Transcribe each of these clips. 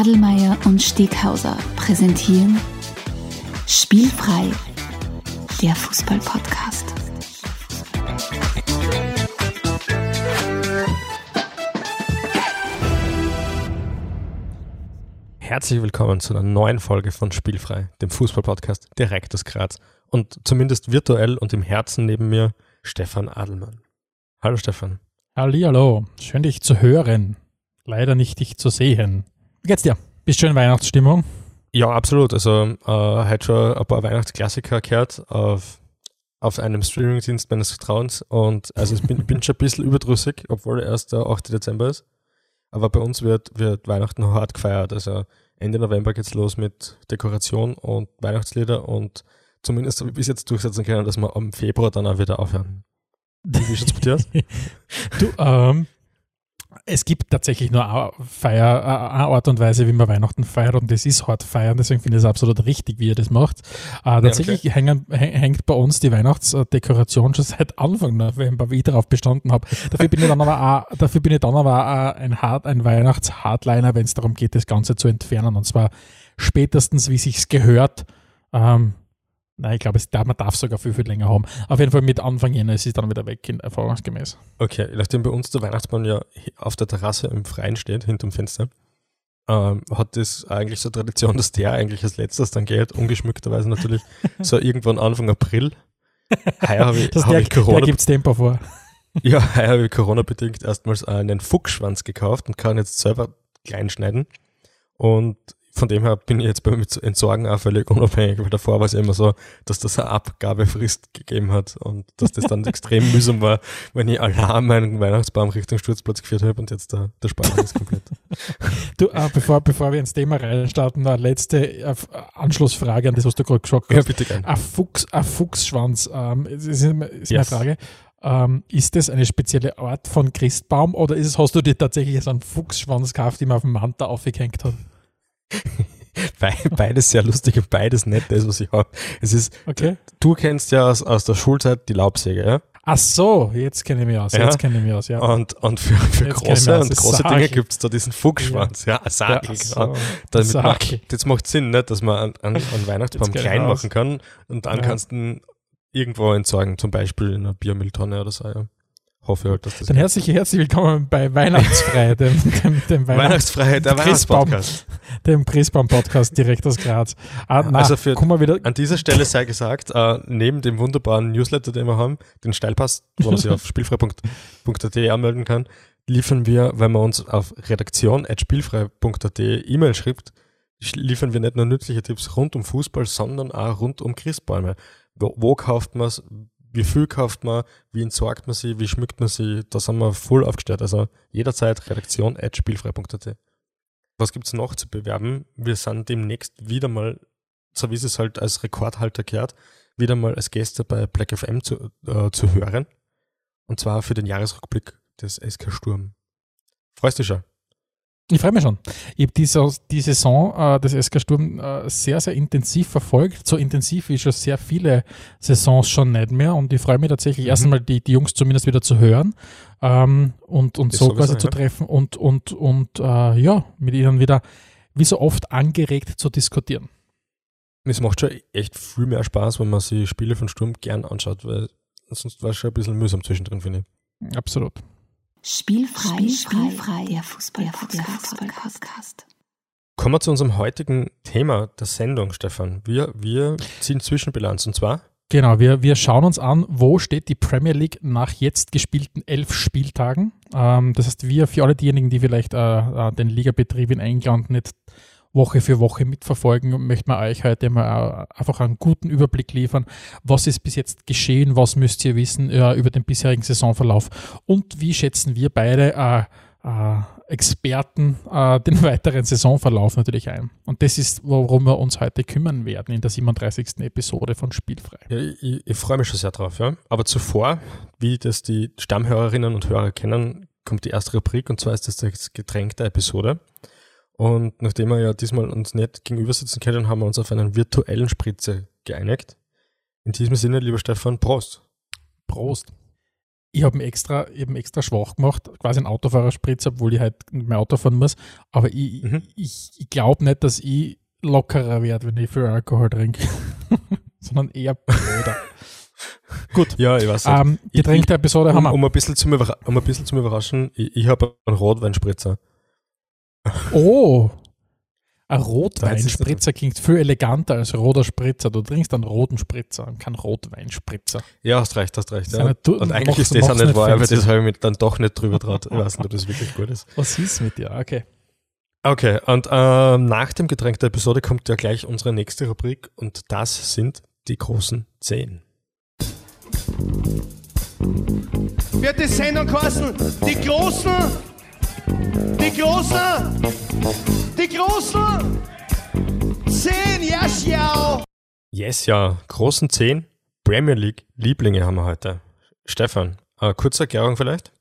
Adelmeier und Steghauser präsentieren Spielfrei, der Fußball-Podcast. Herzlich willkommen zu einer neuen Folge von Spielfrei, dem Fußball-Podcast direkt aus Graz. Und zumindest virtuell und im Herzen neben mir Stefan Adelmann. Hallo Stefan. Hallo, schön dich zu hören. Leider nicht dich zu sehen. Wie geht's dir? Bist du in Weihnachtsstimmung? Ja, absolut. Also äh, heute schon ein paar Weihnachtsklassiker gehört auf, auf einem Streamingdienst meines Vertrauens und also ich bin, bin schon ein bisschen überdrüssig, obwohl erst der 8. Dezember ist. Aber bei uns wird, wird Weihnachten hart gefeiert. Also Ende November geht's los mit Dekoration und Weihnachtslieder und zumindest habe ich bis jetzt durchsetzen können, dass wir am Februar dann auch wieder aufhören. Wie schaut's bei dir aus? Du, ähm, es gibt tatsächlich nur eine, Feier, eine Art und Weise, wie man Weihnachten feiert und das ist hart feiern, deswegen finde ich es absolut richtig, wie ihr das macht. Äh, tatsächlich okay. hängen, hängt bei uns die Weihnachtsdekoration schon seit Anfang November, wie ich darauf bestanden habe. Dafür bin ich dann aber auch, dafür bin ich dann aber ein, Hard, ein Weihnachts-Hardliner, wenn es darum geht, das Ganze zu entfernen und zwar spätestens, wie sich's gehört, ähm, Nein, ich glaube, man darf sogar viel, viel länger haben. Auf jeden Fall mit Anfang Jänner ist es dann wieder weg, erfahrungsgemäß. Okay, nachdem bei uns der Weihnachtsmann ja auf der Terrasse im Freien steht, hinterm Fenster, ähm, hat das eigentlich so Tradition, dass der eigentlich als letztes dann geht, ungeschmückterweise natürlich, so irgendwann Anfang April. Heuer habe ich, hab ich Corona. Da gibt es Tempo vor. Ja, heuer habe ich Corona-bedingt erstmals einen Fuchsschwanz gekauft und kann jetzt selber klein schneiden. Und von dem her bin ich jetzt beim Entsorgen auch völlig unabhängig, weil davor war es immer so, dass das eine Abgabefrist gegeben hat und dass das dann extrem mühsam war, wenn ich allein meinen Weihnachtsbaum Richtung Sturzplatz geführt habe und jetzt der, der Speicher ist komplett. Du, äh, bevor, bevor wir ins Thema reinstarten, eine letzte äh, Anschlussfrage an das, was du gerade gesagt hast. Ja, bitte gerne. Ein, Fuchs, ein Fuchsschwanz, ähm, ist, ist, yes. meine Frage. Ähm, ist das eine spezielle Art von Christbaum oder ist es, hast du dir tatsächlich so einen Fuchsschwanz gekauft, den man auf dem Manta aufgehängt hat? beides sehr lustig und beides nett, das, was ich habe. Es ist, okay. du kennst ja aus, aus der Schulzeit die Laubsäge, ja? Ach so, jetzt kenne ich mich aus, ja? jetzt kenne ich mich aus, ja. Und, und für, für große und große Dinge gibt es da diesen Fuchsschwanz, ja, ja Saki, ja, genau. Damit macht, das macht Sinn, nicht, dass man einen, einen Weihnachtsbaum klein machen kann und dann ja. kannst du ihn irgendwo entsorgen, zum Beispiel in einer Biermülltonne oder so, ja hoffe halt, dass das. Dann herzlich, herzlich willkommen bei Weihnachtsfrei, dem, dem, dem Weihnachts Weihnachtsfrei, der Weihnachtspodcast. Dem Christbaum-Podcast direkt aus Graz. Ah, na, also für, wieder. an dieser Stelle sei gesagt, äh, neben dem wunderbaren Newsletter, den wir haben, den Steilpass, wo man sich auf spielfrei.at anmelden kann, liefern wir, wenn man uns auf redaktion.spielfrei.at E-Mail schreibt, liefern wir nicht nur nützliche Tipps rund um Fußball, sondern auch rund um Christbäume. Wo, wo kauft man es? Wie viel kauft man, wie entsorgt man sie, wie schmückt man sie, da sind wir voll aufgestellt. Also jederzeit redaktion at spielfrei.at. Was gibt's noch zu bewerben? Wir sind demnächst wieder mal, so wie es halt als Rekordhalter gehört, wieder mal als Gäste bei Black FM zu, äh, zu hören. Und zwar für den Jahresrückblick des SK Sturm. Freust du dich schon? Ich freue mich schon. Ich habe die, die Saison äh, des SK Sturm äh, sehr, sehr intensiv verfolgt. So intensiv wie schon sehr viele Saisons schon nicht mehr. Und ich freue mich tatsächlich mhm. erst einmal, die, die Jungs zumindest wieder zu hören ähm, und, und so quasi zu treffen und, und, und äh, ja, mit ihnen wieder wie so oft angeregt zu diskutieren. Es macht schon echt viel mehr Spaß, wenn man sich Spiele von Sturm gern anschaut, weil sonst war es schon ein bisschen mühsam zwischendrin, finde ich. Absolut. Spielfrei, Spielfrei, der Fußball-Podcast. Kommen wir zu unserem heutigen Thema der Sendung, Stefan. Wir, wir ziehen Zwischenbilanz und zwar. Genau, wir, wir schauen uns an, wo steht die Premier League nach jetzt gespielten elf Spieltagen. Ähm, das heißt, wir, für alle diejenigen, die vielleicht äh, äh den Ligabetrieb in England nicht Woche für Woche mitverfolgen, möchten wir euch heute mal einfach einen guten Überblick liefern. Was ist bis jetzt geschehen? Was müsst ihr wissen äh, über den bisherigen Saisonverlauf? Und wie schätzen wir beide äh, äh, Experten äh, den weiteren Saisonverlauf natürlich ein? Und das ist, worum wir uns heute kümmern werden in der 37. Episode von Spielfrei. Ja, ich, ich freue mich schon sehr drauf. Ja. Aber zuvor, wie das die Stammhörerinnen und Hörer kennen, kommt die erste Rubrik und zwar ist das das Getränk der Episode. Und nachdem wir ja diesmal uns nicht gegenüber sitzen können, haben wir uns auf einen virtuellen Spritze geeinigt. In diesem Sinne, lieber Stefan, Prost. Prost. ich habe ihn extra, ich hab extra schwach gemacht, quasi ein Autofahrerspritz, obwohl ich halt nicht mehr Auto fahren muss. Aber ich, mhm. ich, ich glaube nicht, dass ich lockerer werde, wenn ich viel Alkohol trinke, sondern eher blöder. Gut. Ja, ich weiß nicht. Ähm, Getränk der Episode um, haben wir. Um ein bisschen zum, um ein bisschen zum Überraschen, ich, ich habe einen Rotweinspritzer. Oh, ein Rotweinspritzer klingt viel eleganter als roter Spritzer. Du trinkst einen roten Spritzer und keinen Rotweinspritzer. Ja, hast recht, hast recht. Ja. Eine, du, und eigentlich ist das auch nicht wahr, aber das habe ich mir dann doch nicht drüber traut. Ich weiß nicht, ob das wirklich gut ist. Was ist mit dir? Okay. Okay, und ähm, nach dem Getränk der Episode kommt ja gleich unsere nächste Rubrik und das sind die großen Zehn. Wird die Sendung kosten? Die großen die Großen! Die Großen! Zehn, ja, schau! Yes, ja. Großen zehn Premier League Lieblinge haben wir heute. Stefan, äh, kurze Erklärung vielleicht?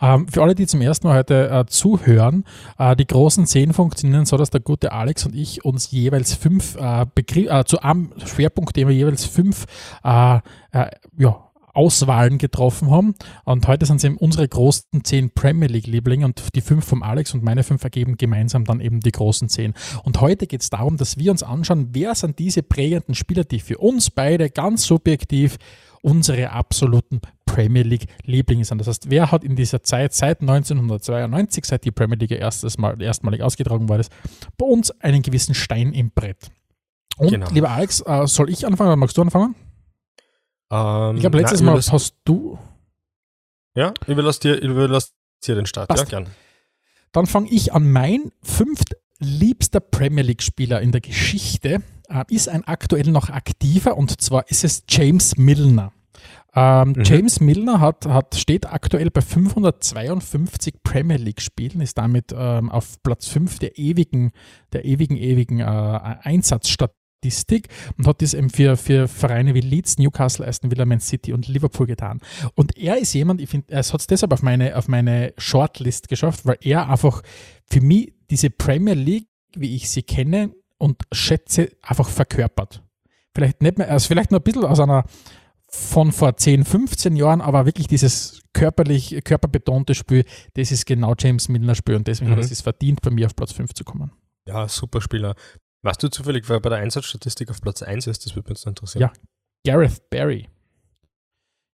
Ähm, für alle, die zum ersten Mal heute äh, zuhören, äh, die großen zehn funktionieren so, dass der gute Alex und ich uns jeweils fünf äh, Begriff, äh, zu einem Schwerpunktthema jeweils fünf äh, äh, ja, Auswahlen getroffen haben. Und heute sind es eben unsere großen zehn Premier League-Lieblinge und die fünf vom Alex und meine fünf ergeben gemeinsam dann eben die großen zehn. Und heute geht es darum, dass wir uns anschauen, wer sind diese prägenden Spieler, die für uns beide ganz subjektiv unsere absoluten Premier League Lieblinge sind. Das heißt, wer hat in dieser Zeit seit 1992, seit die Premier League erstes Mal, erstmalig ausgetragen war, bei uns einen gewissen Stein im Brett. Und genau. lieber Alex, äh, soll ich anfangen oder magst du anfangen? Ähm, ich glaube, letztes na, Mal hast du. Ja, ich überlasse dir, überlass dir den Start. Passt. Ja, gern. Dann fange ich an. Mein fünftliebster Premier League-Spieler in der Geschichte äh, ist ein aktuell noch aktiver und zwar ist es James Milner. Ähm, mhm. James Milner hat, hat, steht aktuell bei 552 Premier League-Spielen, ist damit ähm, auf Platz 5 der ewigen, der ewigen, ewigen äh, Einsatzstatistik Statistik und hat das eben für, für Vereine wie Leeds, Newcastle, Aston Villa, Man City und Liverpool getan. Und er ist jemand, ich finde, er hat es deshalb auf meine, auf meine Shortlist geschafft, weil er einfach für mich diese Premier League, wie ich sie kenne und schätze, einfach verkörpert. Vielleicht nicht mehr, also vielleicht nur ein bisschen aus einer von vor 10, 15 Jahren, aber wirklich dieses körperlich, körperbetonte Spiel, das ist genau James Milner Spiel und deswegen mhm. hat es verdient, bei mir auf Platz 5 zu kommen. Ja, super Spieler. Weißt du zufällig, wer bei der Einsatzstatistik auf Platz 1 ist? Das würde mich jetzt interessieren. Ja, Gareth Barry.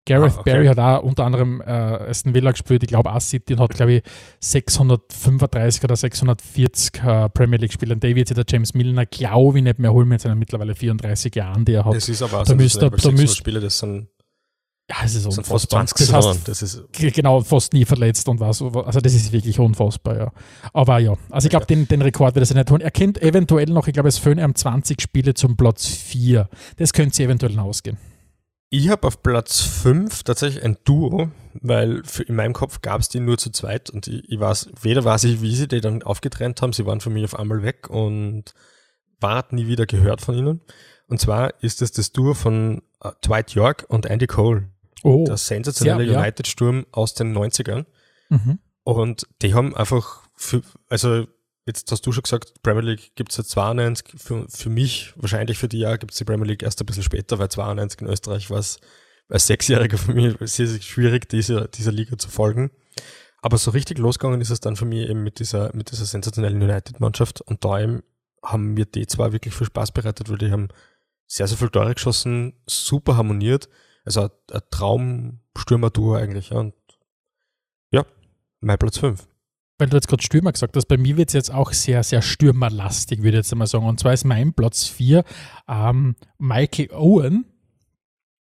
Gareth ah, okay. Barry hat auch unter anderem äh, Aston Villa gespielt, ich glaube auch City und hat, glaube ich, 635 oder 640 äh, Premier League-Spieler. Der wird sich der James Milner, glaube ich, nicht mehr holen mit seinen mittlerweile 34 Jahren, die er hat. Das ist aber auch da so, müsste, da müsste, Spiele, das sind ja, es ist unfassbar. Fast 20 das heißt, das ist genau, fast nie verletzt und was. Also das ist wirklich unfassbar, ja. Aber ja, also ich glaube, den, den Rekord wird er nicht holen. Er kennt eventuell noch, ich glaube, es fehlen ihm 20 Spiele zum Platz 4. Das könnte sie eventuell noch ausgehen. Ich habe auf Platz 5 tatsächlich ein Duo, weil in meinem Kopf gab es die nur zu zweit und ich, ich weiß, weder weiß ich, wie sie die dann aufgetrennt haben, sie waren für mich auf einmal weg und war nie wieder gehört von ihnen. Und zwar ist es das Duo von uh, Dwight York und Andy Cole. Oh, der sensationelle ja, United-Sturm aus den 90ern. Mhm. Und die haben einfach, für, also jetzt hast du schon gesagt, Premier League gibt es seit 92, für, für mich, wahrscheinlich für die Jahre gibt es die Premier League erst ein bisschen später, weil 92 in Österreich war es als Sechsjähriger für mich sehr, sehr schwierig, dieser, dieser Liga zu folgen. Aber so richtig losgegangen ist es dann für mich eben mit dieser, mit dieser sensationellen United-Mannschaft und da eben haben mir die zwar wirklich viel Spaß bereitet, weil die haben sehr, sehr viel Tore geschossen, super harmoniert also ein, Traumstürmer-Duo eigentlich. Und ja, mein Platz 5. Weil du jetzt gerade Stürmer gesagt hast, bei mir wird es jetzt auch sehr, sehr stürmerlastig, würde ich jetzt einmal sagen. Und zwar ist mein Platz 4 ähm, Michael Owen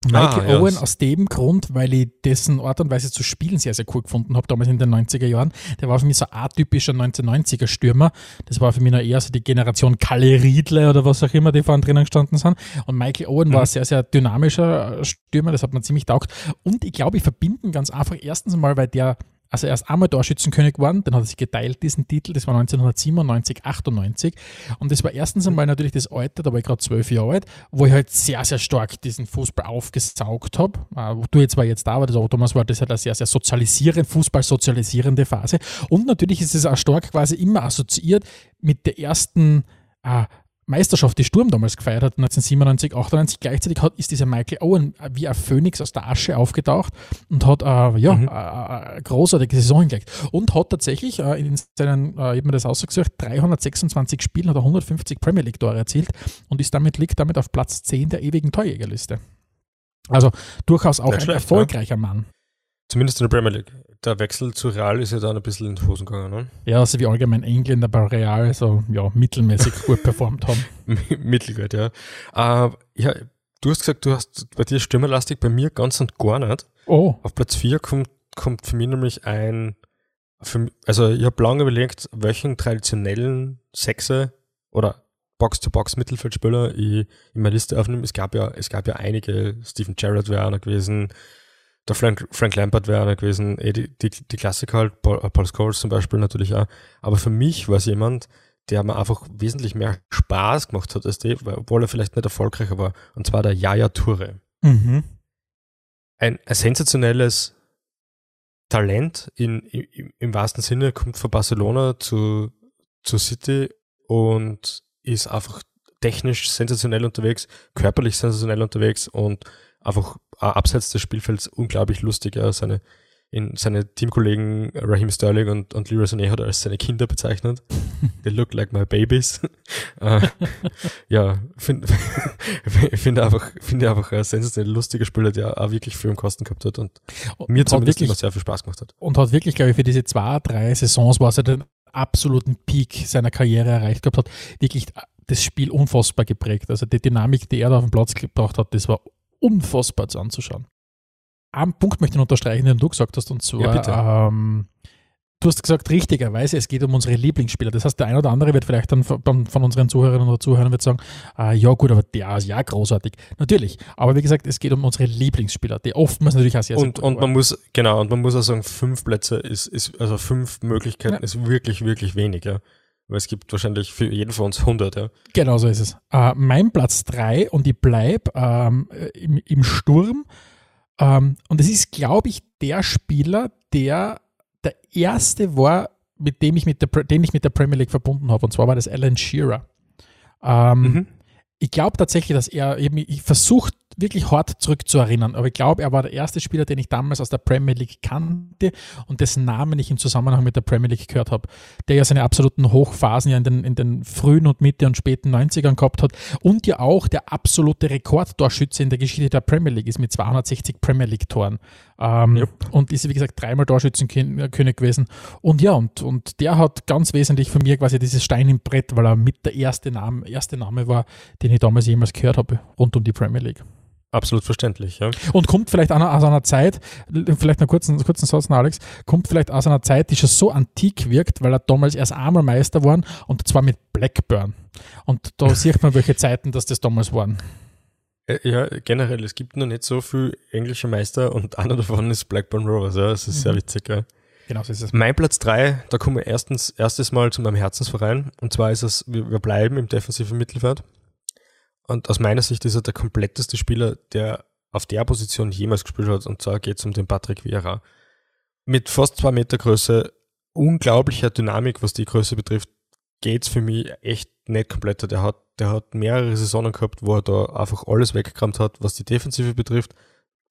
Michael ah, Owen ja. aus dem Grund, weil ich dessen Art und Weise zu spielen sehr, sehr cool gefunden habe, damals in den 90er Jahren. Der war für mich so ein atypischer 1990er Stürmer. Das war für mich noch eher so die Generation Kalle Riedle oder was auch immer, die vorhin drinnen gestanden sind. Und Michael Owen mhm. war ein sehr, sehr dynamischer Stürmer, das hat man ziemlich taugt. Und ich glaube, ich verbinde ganz einfach erstens mal, weil der also er ist einmal Torschützenkönig geworden, dann hat er sich geteilt, diesen Titel, das war 1997, 98. Und das war erstens einmal natürlich das Alter, da war ich gerade zwölf Jahre alt, wo ich halt sehr, sehr stark diesen Fußball aufgesaugt habe. Äh, du jetzt war jetzt da, aber das auch Thomas war das halt eine sehr, sehr sozialisierende, Fußball sozialisierende Phase. Und natürlich ist es auch stark quasi immer assoziiert mit der ersten äh, Meisterschaft, die Sturm damals gefeiert hat, 1997, 98, gleichzeitig hat, ist dieser Michael Owen wie ein Phönix aus der Asche aufgetaucht und hat äh, ja, mhm. eine großartige Saison hingelegt. Und hat tatsächlich äh, in seinen, äh, ich habe mir das ausgesucht, 326 Spielen hat er 150 Premier League Tore erzielt und ist damit, liegt damit auf Platz 10 der ewigen Torjägerliste. Also durchaus auch ein schlecht, erfolgreicher ja. Mann. Zumindest in der Premier League. Der Wechsel zu Real ist ja dann ein bisschen in die Hosen gegangen, ne? Ja, also wie allgemein Engländer bei Real so ja, mittelmäßig gut performt haben. Mittelgut, ja. Äh, ja. Du hast gesagt, du hast bei dir stürmerlastig, bei mir ganz und gar nicht. Oh. Auf Platz 4 kommt, kommt für mich nämlich ein, für, also ich habe lange überlegt, welchen traditionellen Sechse oder Box-to-Box-Mittelfeldspieler ich in meine Liste aufnehme. Es gab ja, es gab ja einige, Stephen Jarrett wäre einer gewesen, der Frank, Frank Lampard wäre einer gewesen, eh die, die, die Klassiker halt, Paul, äh, Paul Scholes zum Beispiel natürlich auch. Aber für mich war es jemand, der mir einfach wesentlich mehr Spaß gemacht hat als die, obwohl er vielleicht nicht erfolgreicher war. Und zwar der Yaya Toure. Mhm. Ein, ein sensationelles Talent in, im, im wahrsten Sinne, kommt von Barcelona zu, zu City und ist einfach technisch sensationell unterwegs, körperlich sensationell unterwegs und einfach äh, abseits des Spielfelds unglaublich lustig. Ja, seine, in, seine Teamkollegen Raheem Sterling und, und Leroy Sané hat er als seine Kinder bezeichnet. They look like my babies. uh, ja, finde find einfach, finde einfach ein sensationell lustiger Spieler, der auch wirklich viel im Kosten gehabt hat und, und mir zumindest wirklich, immer sehr viel Spaß gemacht hat. Und hat wirklich, glaube ich, für diese zwei, drei Saisons, wo er den absoluten Peak seiner Karriere erreicht gehabt hat, wirklich das Spiel unfassbar geprägt. Also die Dynamik, die er da auf den Platz gebracht hat, das war unfassbar zu anzuschauen. Einen Punkt möchte ich unterstreichen, den du gesagt hast, und zwar, ja, ähm, du hast gesagt, richtigerweise, es geht um unsere Lieblingsspieler. Das heißt, der eine oder andere wird vielleicht dann von, von unseren Zuhörerinnen oder Zuhörern wird sagen, äh, ja gut, aber der ist ja großartig. Natürlich, aber wie gesagt, es geht um unsere Lieblingsspieler, die oftmals natürlich auch sehr, sehr und, und man muss, genau, und man muss auch sagen, fünf Plätze ist, ist also fünf Möglichkeiten ja. ist wirklich, wirklich wenig, ja. Weil es gibt wahrscheinlich für jeden von uns 100, ja. Genau so ist es. Äh, mein Platz 3 und ich bleibe ähm, im, im, Sturm. Ähm, und es ist, glaube ich, der Spieler, der der erste war, mit dem ich mit der, den ich mit der Premier League verbunden habe. Und zwar war das Alan Shearer. Ähm, mhm. Ich glaube tatsächlich, dass er eben, ich versucht wirklich hart zurückzuerinnern. Aber ich glaube, er war der erste Spieler, den ich damals aus der Premier League kannte und dessen Namen ich im Zusammenhang mit der Premier League gehört habe, der ja seine absoluten Hochphasen ja in den, in den frühen und Mitte und späten 90ern gehabt hat und ja auch der absolute Rekordtorschütze in der Geschichte der Premier League ist mit 260 Premier League-Toren. Ähm, yep. Und ist, wie gesagt, dreimal Torschützenkönig gewesen. Und ja, und, und der hat ganz wesentlich von mir quasi dieses Stein im Brett, weil er mit der erste Name, erste Name war, den ich damals jemals gehört habe, rund um die Premier League. Absolut verständlich, ja. Und kommt vielleicht auch aus einer Zeit, vielleicht einen kurzen, kurzen Satz, Alex, kommt vielleicht aus einer Zeit, die schon so antik wirkt, weil er damals erst einmal Meister war und zwar mit Blackburn. Und da sieht man, welche Zeiten das, das damals waren. Äh, ja, generell, es gibt noch nicht so viele englische Meister und einer davon ist Blackburn Rovers, ja. Das ist mhm. sehr witzig, ja. Genau, so ist es. Mein Platz drei, da kommen wir erstens, erstes Mal zu meinem Herzensverein. Und zwar ist es, wir bleiben im defensiven Mittelfeld. Und aus meiner Sicht ist er der kompletteste Spieler, der auf der Position jemals gespielt hat. Und zwar geht es um den Patrick Vieira. Mit fast zwei Meter Größe, unglaublicher Dynamik, was die Größe betrifft, geht es für mich echt nicht komplett. Der hat, der hat mehrere Saisonen gehabt, wo er da einfach alles weggekramt hat, was die Defensive betrifft,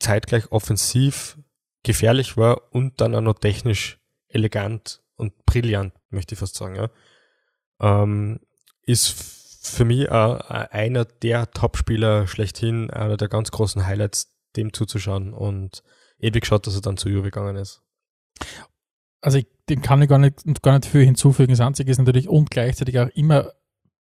zeitgleich offensiv gefährlich war und dann auch noch technisch elegant und brillant, möchte ich fast sagen. Ja. Ähm, ist für mich äh, einer der Top-Spieler schlechthin, einer der ganz großen Highlights, dem zuzuschauen und ewig geschaut, dass er dann zu Juve gegangen ist. Also ich, dem kann ich gar nicht, gar nicht viel hinzufügen. Das Einzige ist natürlich und gleichzeitig auch immer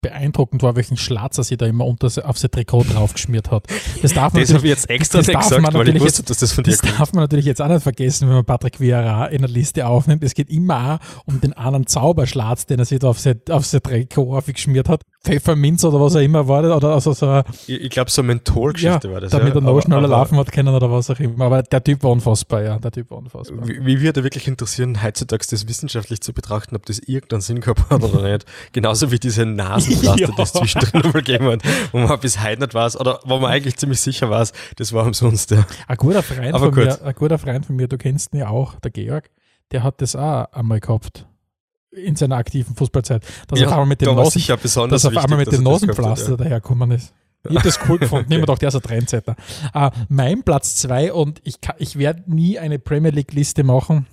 beeindruckend war, welchen Schlatzer sie da immer unter, auf sein Trikot draufgeschmiert hat. Das darf man das habe ich jetzt extra nicht gesagt, weil ich wusste, dass das von dir Das kommt. darf man natürlich jetzt auch nicht vergessen, wenn man Patrick Vieira in der Liste aufnimmt. Es geht immer auch um den anderen Zauberschlatz, den er sich da auf sein, auf sein Trikot aufgeschmiert hat. Pfefferminz oder was auch immer war das. Oder also so ich, ich glaube, so eine Mentholgeschichte ja, war das. Damit ja. er noch schneller laufen hat können oder was auch immer. Aber der Typ war unfassbar, ja. Der Typ war unfassbar. Wie, wie würde wirklich interessieren, heutzutage das wissenschaftlich zu betrachten, ob das irgendeinen Sinn gehabt hat oder nicht. Genauso wie diese Nasenpflaster, ja. die es zwischendrin nochmal gegeben hat, wo man bis heute nicht weiß, oder wo man eigentlich ziemlich sicher weiß, das war umsonst. Ja. Ein guter Freund Aber von gut. mir, ein guter Freund von mir, du kennst ihn ja auch, der Georg, der hat das auch einmal gehabt in seiner aktiven Fußballzeit, dass Ja, auf einmal mit dem war Nosen, besonders dass auf einmal mit dem dass er das gehabt hat, Nosenpflaster daherkommen ist. Ich habe das cool gefunden. Nehmen wir doch, der ist ein Trendsetter. Äh, mein Platz zwei und ich, kann- ich werde nie eine Premier League-Liste machen,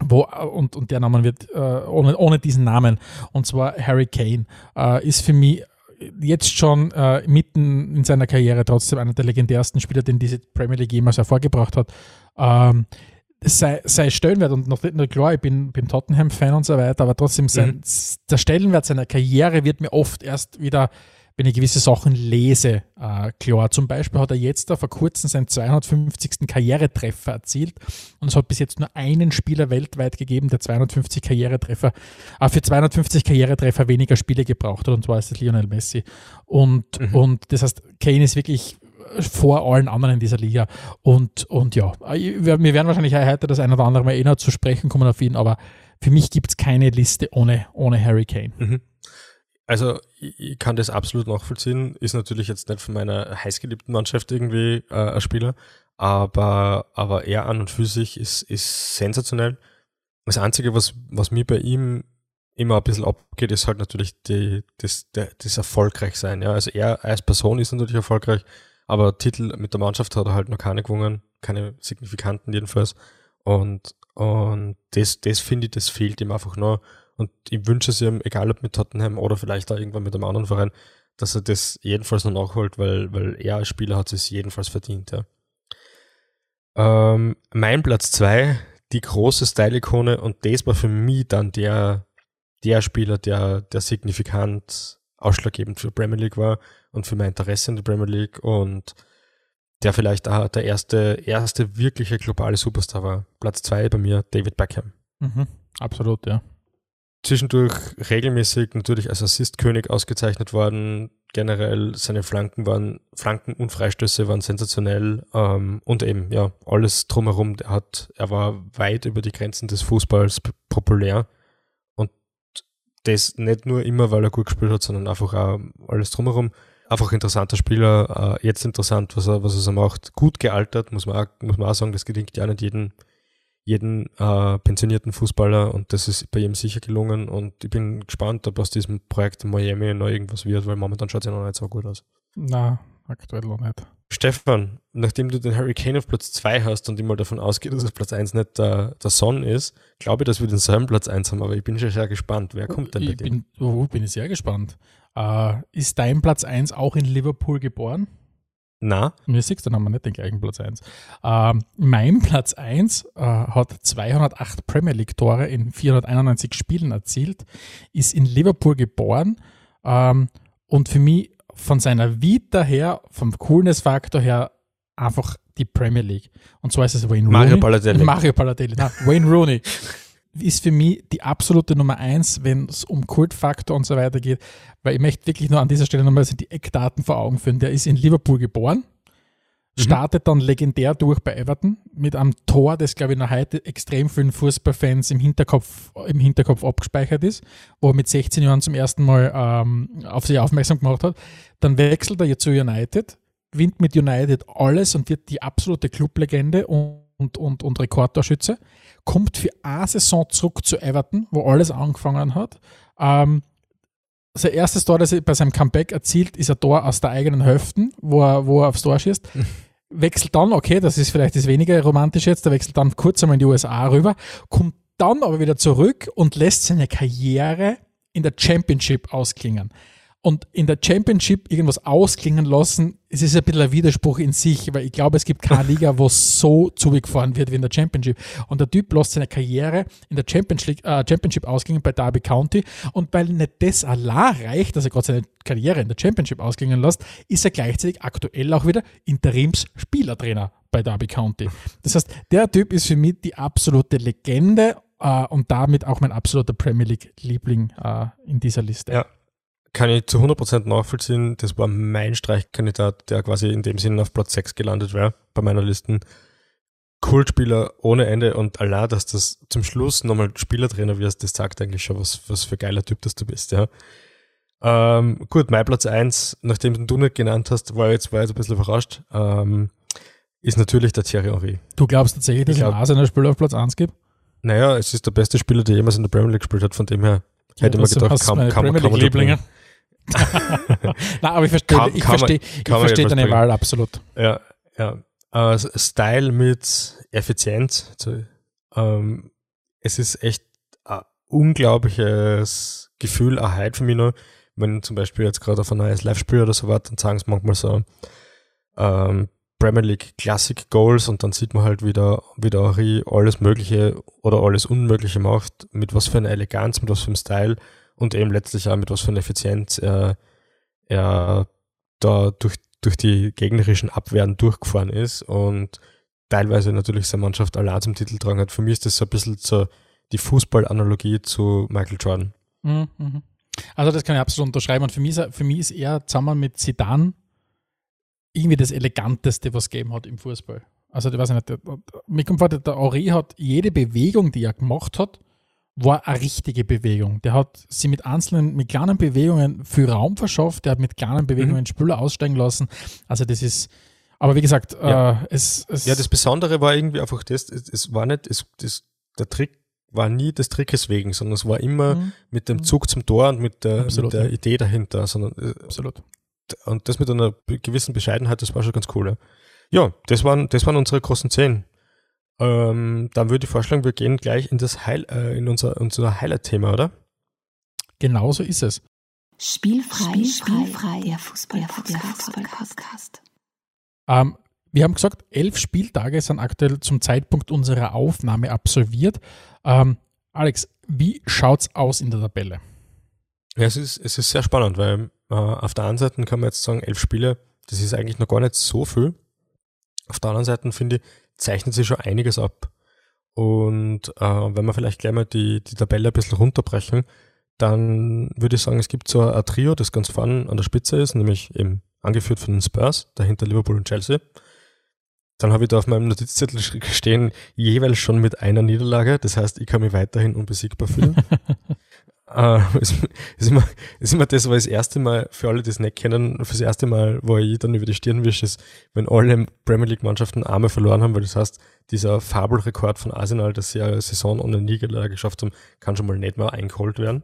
wo, und, und der Name wird äh, ohne, ohne diesen Namen, und zwar Harry Kane, äh, ist für mich jetzt schon äh, mitten in seiner Karriere trotzdem einer der legendärsten Spieler, den diese Premier League jemals hervorgebracht hat. Sei, sei Stellenwert und noch nicht nur klar, ich bin, bin Tottenham-Fan und so weiter, aber trotzdem sein, der Stellenwert seiner Karriere wird mir oft erst wieder, wenn ich gewisse Sachen lese, äh, klar. Zum Beispiel hat er jetzt da vor kurzem seinen 250. Karrieretreffer erzielt und es hat bis jetzt nur einen Spieler weltweit gegeben, der 250 Karrieretreffer, äh, für 250 Karrieretreffer weniger Spiele gebraucht hat und zwar ist es Lionel Messi. Und, und das heißt, Kane ist wirklich vor allen anderen in dieser Liga. Und, und ja, wir werden wahrscheinlich heute das ein oder andere Mal eh noch zu sprechen kommen auf ihn, aber für mich gibt es keine Liste ohne, ohne Harry Kane. Mhm. Also ich, ich kann das absolut nachvollziehen. Ist natürlich jetzt nicht von meiner heißgeliebten Mannschaft irgendwie äh, ein Spieler, aber, aber er an und für sich ist, ist sensationell. Das Einzige, was, was mir bei ihm immer ein bisschen abgeht, ist halt natürlich die, das, der, das Erfolgreichsein. Ja? Also er als Person ist natürlich erfolgreich, aber Titel mit der Mannschaft hat er halt noch keine gewonnen, keine signifikanten jedenfalls. Und, und das, das finde ich, das fehlt ihm einfach noch. Und ich wünsche es ihm, egal ob mit Tottenham oder vielleicht auch irgendwann mit einem anderen Verein, dass er das jedenfalls noch nachholt, weil, weil er als Spieler hat es jedenfalls verdient. Ja. Ähm, mein Platz zwei, die große Style-Ikone und das war für mich dann der, der Spieler, der, der signifikant ausschlaggebend für Premier League war und für mein Interesse in der Premier League und der vielleicht auch der erste, erste wirkliche globale Superstar war. Platz zwei bei mir, David Beckham Mhm. Absolut, ja. zwischendurch regelmäßig natürlich als Assistkönig ausgezeichnet worden. Generell seine Flanken waren, Flanken und Freistöße waren sensationell ähm, und eben, ja, alles drumherum. Der hat, er war weit über die Grenzen des Fußballs populär das nicht nur immer, weil er gut gespielt hat, sondern einfach auch alles drumherum. Einfach interessanter Spieler, äh, jetzt interessant, was er, was er so macht. Gut gealtert, muss man auch, muss man auch sagen, das gelingt ja nicht jedem, jeden äh, pensionierten Fußballer und das ist bei ihm sicher gelungen und ich bin gespannt, ob aus diesem Projekt in Miami noch irgendwas wird, weil momentan schaut es ja noch nicht so gut aus. Na, aktuell noch nicht. Stefan, nachdem du den Harry Kane auf Platz 2 hast und mal davon ausgehe, dass auf Platz 1 nicht der, der Son ist, glaube ich, dass wir den seinen Platz 1 haben, aber ich bin schon sehr gespannt. Wer kommt denn bei ich dir? bin, oh, bin ich sehr gespannt. Äh, ist dein Platz 1 auch in Liverpool geboren? Na, Mir siehst, dann haben wir nicht den gleichen Platz 1. Ähm, mein Platz 1 äh, hat 208 Premier League Tore in 491 Spielen erzielt, ist in Liverpool geboren ähm, und für mich von seiner Vita her, vom Coolness-Faktor her, einfach die Premier League. Und zwar ist es Wayne Mario Rooney. Balotelli. Mario Balotelli. Nein, Wayne Rooney ist für mich die absolute Nummer eins, wenn es um Kultfaktor und so weiter geht, weil ich möchte wirklich nur an dieser Stelle nochmal die Eckdaten vor Augen führen. Der ist in Liverpool geboren, startet dann legendär durch bei Everton mit einem Tor, das glaube ich noch heute extrem vielen Fußballfans im Hinterkopf, im Hinterkopf abgespeichert ist, wo er mit 16 Jahren zum ersten Mal ähm, auf sich aufmerksam gemacht hat. Dann wechselt er jetzt zu United, gewinnt mit United alles und wird die absolute Clublegende und, und, und, und Rekordtorschütze. Kommt für eine Saison zurück zu Everton, wo alles angefangen hat. Ähm, sein erstes Tor, das er bei seinem Comeback erzielt, ist ein Tor aus der eigenen Hälfte, wo er, wo er aufs Tor schießt. Wechselt dann, okay, das ist vielleicht das weniger romantisch jetzt, der wechselt dann kurz einmal in die USA rüber, kommt dann aber wieder zurück und lässt seine Karriere in der Championship ausklingen. Und in der Championship irgendwas ausklingen lassen, es ist ein bisschen ein Widerspruch in sich, weil ich glaube, es gibt keine Liga, wo so zugefahren wird wie in der Championship. Und der Typ lässt seine Karriere in der Championship, äh, Championship ausklingen bei Derby County. Und weil nicht das allein reicht, dass er gerade seine Karriere in der Championship ausklingen lässt, ist er gleichzeitig aktuell auch wieder Interimsspielertrainer bei Derby County. Das heißt, der Typ ist für mich die absolute Legende äh, und damit auch mein absoluter Premier League-Liebling äh, in dieser Liste. Ja. Kann ich zu 100% nachvollziehen. Das war mein Streichkandidat, der quasi in dem Sinne auf Platz 6 gelandet wäre bei meiner Listen. Kultspieler ohne Ende und allein, dass das zum Schluss nochmal Spielertrainer wirst, das sagt eigentlich schon, was, was für geiler Typ das du bist, ja. Ähm, gut, mein Platz 1, nachdem du nicht genannt hast, war jetzt, war jetzt ein bisschen überrascht, ähm, ist natürlich der Thierry Henry. Du glaubst tatsächlich, dass Ich glaub- einen Arsenal-Spieler auf Platz 1 gibt? Naja, es ist der beste Spieler, der jemals in der Premier League gespielt hat, von dem her hätte man gedacht, kann, meine kann, man- kann man Nein, aber ich verstehe, Kann- ich verstehe, ich verstehe deine. Wahl absolut. Ja, ja. Äh, Style mit Effizienz. So, ähm, es ist echt ein unglaubliches Gefühl, ein Hype für mich noch. Wenn zum Beispiel jetzt gerade auf ein neues Live-Spiel oder so was, dann sagen sie manchmal so ähm, Premier League Classic Goals und dann sieht man halt wieder, wie der Henry alles Mögliche oder alles Unmögliche macht, mit was für einer Eleganz, mit was für einem Style und eben letztlich auch mit was für einer Effizienz er, er da durch, durch die gegnerischen Abwehren durchgefahren ist und teilweise natürlich seine Mannschaft allein zum Titel getragen hat. Für mich ist das so ein bisschen so die Fußballanalogie zu Michael Jordan. Mhm, mhm. Also das kann ich absolut unterschreiben. Und für mich, ist, er- für mich ist er zusammen mit Zidane irgendwie das Eleganteste, was es gegeben hat im Fußball. Also ich weiß nicht, mir kommt vor, der der Henri hat jede Bewegung, die er gemacht hat, war eine richtige Bewegung. Der hat sie mit einzelnen, mit kleinen Bewegungen viel Raum verschafft, der hat mit kleinen Bewegungen Spieler aussteigen lassen. Also das ist, aber wie gesagt, Ja. äh, es, es Ja, das Besondere war irgendwie einfach das, es, es war nicht, es, das, der Trick war nie des Trickes wegen, sondern es war immer Mhm. mit dem Zug zum Tor und mit der, mit der. Idee dahinter, sondern äh, absolut. und das mit einer gewissen Bescheidenheit, das war schon ganz cool. Ja, ja das, waren, das waren unsere großen zehn. Ähm, dann würde ich vorschlagen, wir gehen gleich in das Heil, äh, in unser, unser Highlight-Thema, oder? Genauso ist es. Spielfrei, spielfrei, der Fußball, der Fußball-Podcast. Ähm, wir haben gesagt, elf Spieltage sind aktuell zum Zeitpunkt unserer Aufnahme absolviert. Ähm, Alex, wie schaut's aus in der Tabelle? Ja, es ist, es ist sehr spannend, weil äh, auf der einen Seite kann man jetzt sagen, elf Spiele, das ist eigentlich noch gar nicht so viel. Auf der anderen Seite, finde ich, zeichnet sich schon einiges ab. Und äh, wenn wir vielleicht gleich mal die, die Tabelle ein bisschen runterbrechen, dann würde ich sagen, es gibt so ein Trio, das ganz vorne an der Spitze ist, nämlich eben angeführt von den Spurs, dahinter Liverpool und Chelsea. Dann habe ich da auf meinem Notizzettel stehen, jeweils schon mit einer Niederlage. Das heißt, ich kann mich weiterhin unbesiegbar fühlen. äh, ist, immer, ist immer das, was das erste Mal, für alle, die es nicht kennen, für das erste Mal, wo ich dann über die Stirn wische, ist, wenn alle Premier League-Mannschaften Arme verloren haben, weil das heißt, dieser Fabelrekord von Arsenal, dass sie eine Saison ohne Niederlage geschafft haben, kann schon mal nicht mehr eingeholt werden.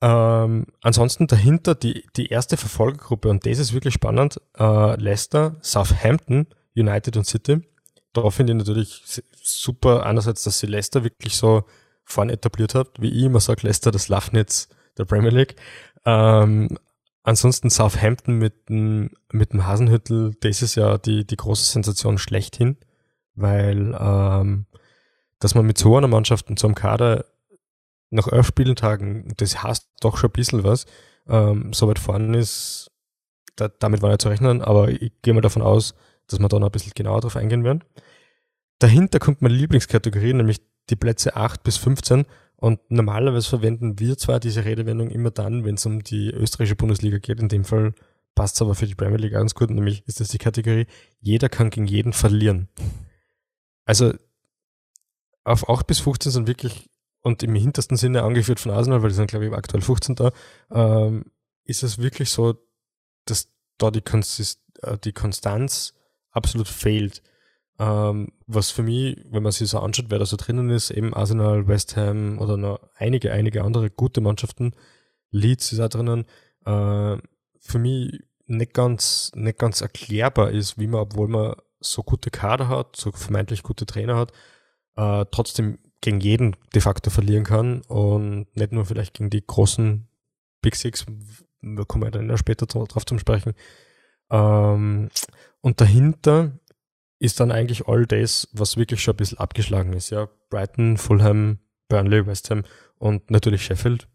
Ähm, ansonsten dahinter die, die erste Verfolgergruppe, und das ist wirklich spannend, äh, Leicester, Southampton, United und City. Da finde ich natürlich super einerseits, dass sie Leicester wirklich so vorne etabliert hat, wie ich immer sage, Leicester das Lafnitz der Premier League. Ähm, ansonsten Southampton mit dem, mit dem Hasenhüttel, das ist ja die, die große Sensation schlechthin, weil ähm, dass man mit so einer Mannschaft und so einem Kader nach elf Spieltagen, das heißt doch schon ein bisschen was, ähm, so weit vorne ist, da, damit war nicht zu rechnen, aber ich gehe mal davon aus, dass wir da noch ein bisschen genauer drauf eingehen werden. Dahinter kommt meine Lieblingskategorie, nämlich die Plätze 8 bis 15. Und normalerweise verwenden wir zwar diese Redewendung immer dann, wenn es um die österreichische Bundesliga geht. In dem Fall passt es aber für die Premier League ganz gut, nämlich ist das die Kategorie, jeder kann gegen jeden verlieren. Also auf 8 bis 15 sind wirklich, und im hintersten Sinne angeführt von Arsenal, weil die sind, glaube ich, aktuell 15 da, ähm, ist es wirklich so, dass da die, Konsist äh, die Konstanz absolut fehlt. Ähm, was für mich, wenn man sich so anschaut, wer da so drinnen ist, eben Arsenal, West Ham oder noch einige, einige andere gute Mannschaften, Leeds ist auch drinnen, äh, für mich nicht ganz, nicht ganz erklärbar ist, wie man, obwohl man so gute Kader hat, so vermeintlich gute Trainer hat, äh, trotzdem gegen jeden de facto verlieren kann und nicht nur vielleicht gegen die großen Big Six, da kommen wir dann später drauf zum Sprechen. Ähm, und dahinter ist dann eigentlich all das, was wirklich schon ein bisschen abgeschlagen ist. Ja, Brighton, Fulham, Burnley, West Ham und natürlich Sheffield.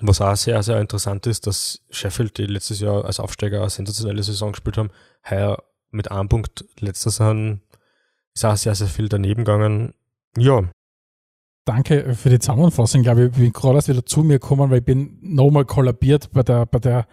Was auch sehr, sehr interessant ist, dass Sheffield, die letztes Jahr als Aufsteiger eine sensationelle Saison gespielt haben, heuer mit einem Punkt letzter sind, ist auch sehr, sehr viel daneben gegangen. Ja, Danke für die Zusammenfassung. Ich glaube, ich bin gerade wieder zu mir gekommen, weil ich bin nochmal kollabiert bei der, bei der,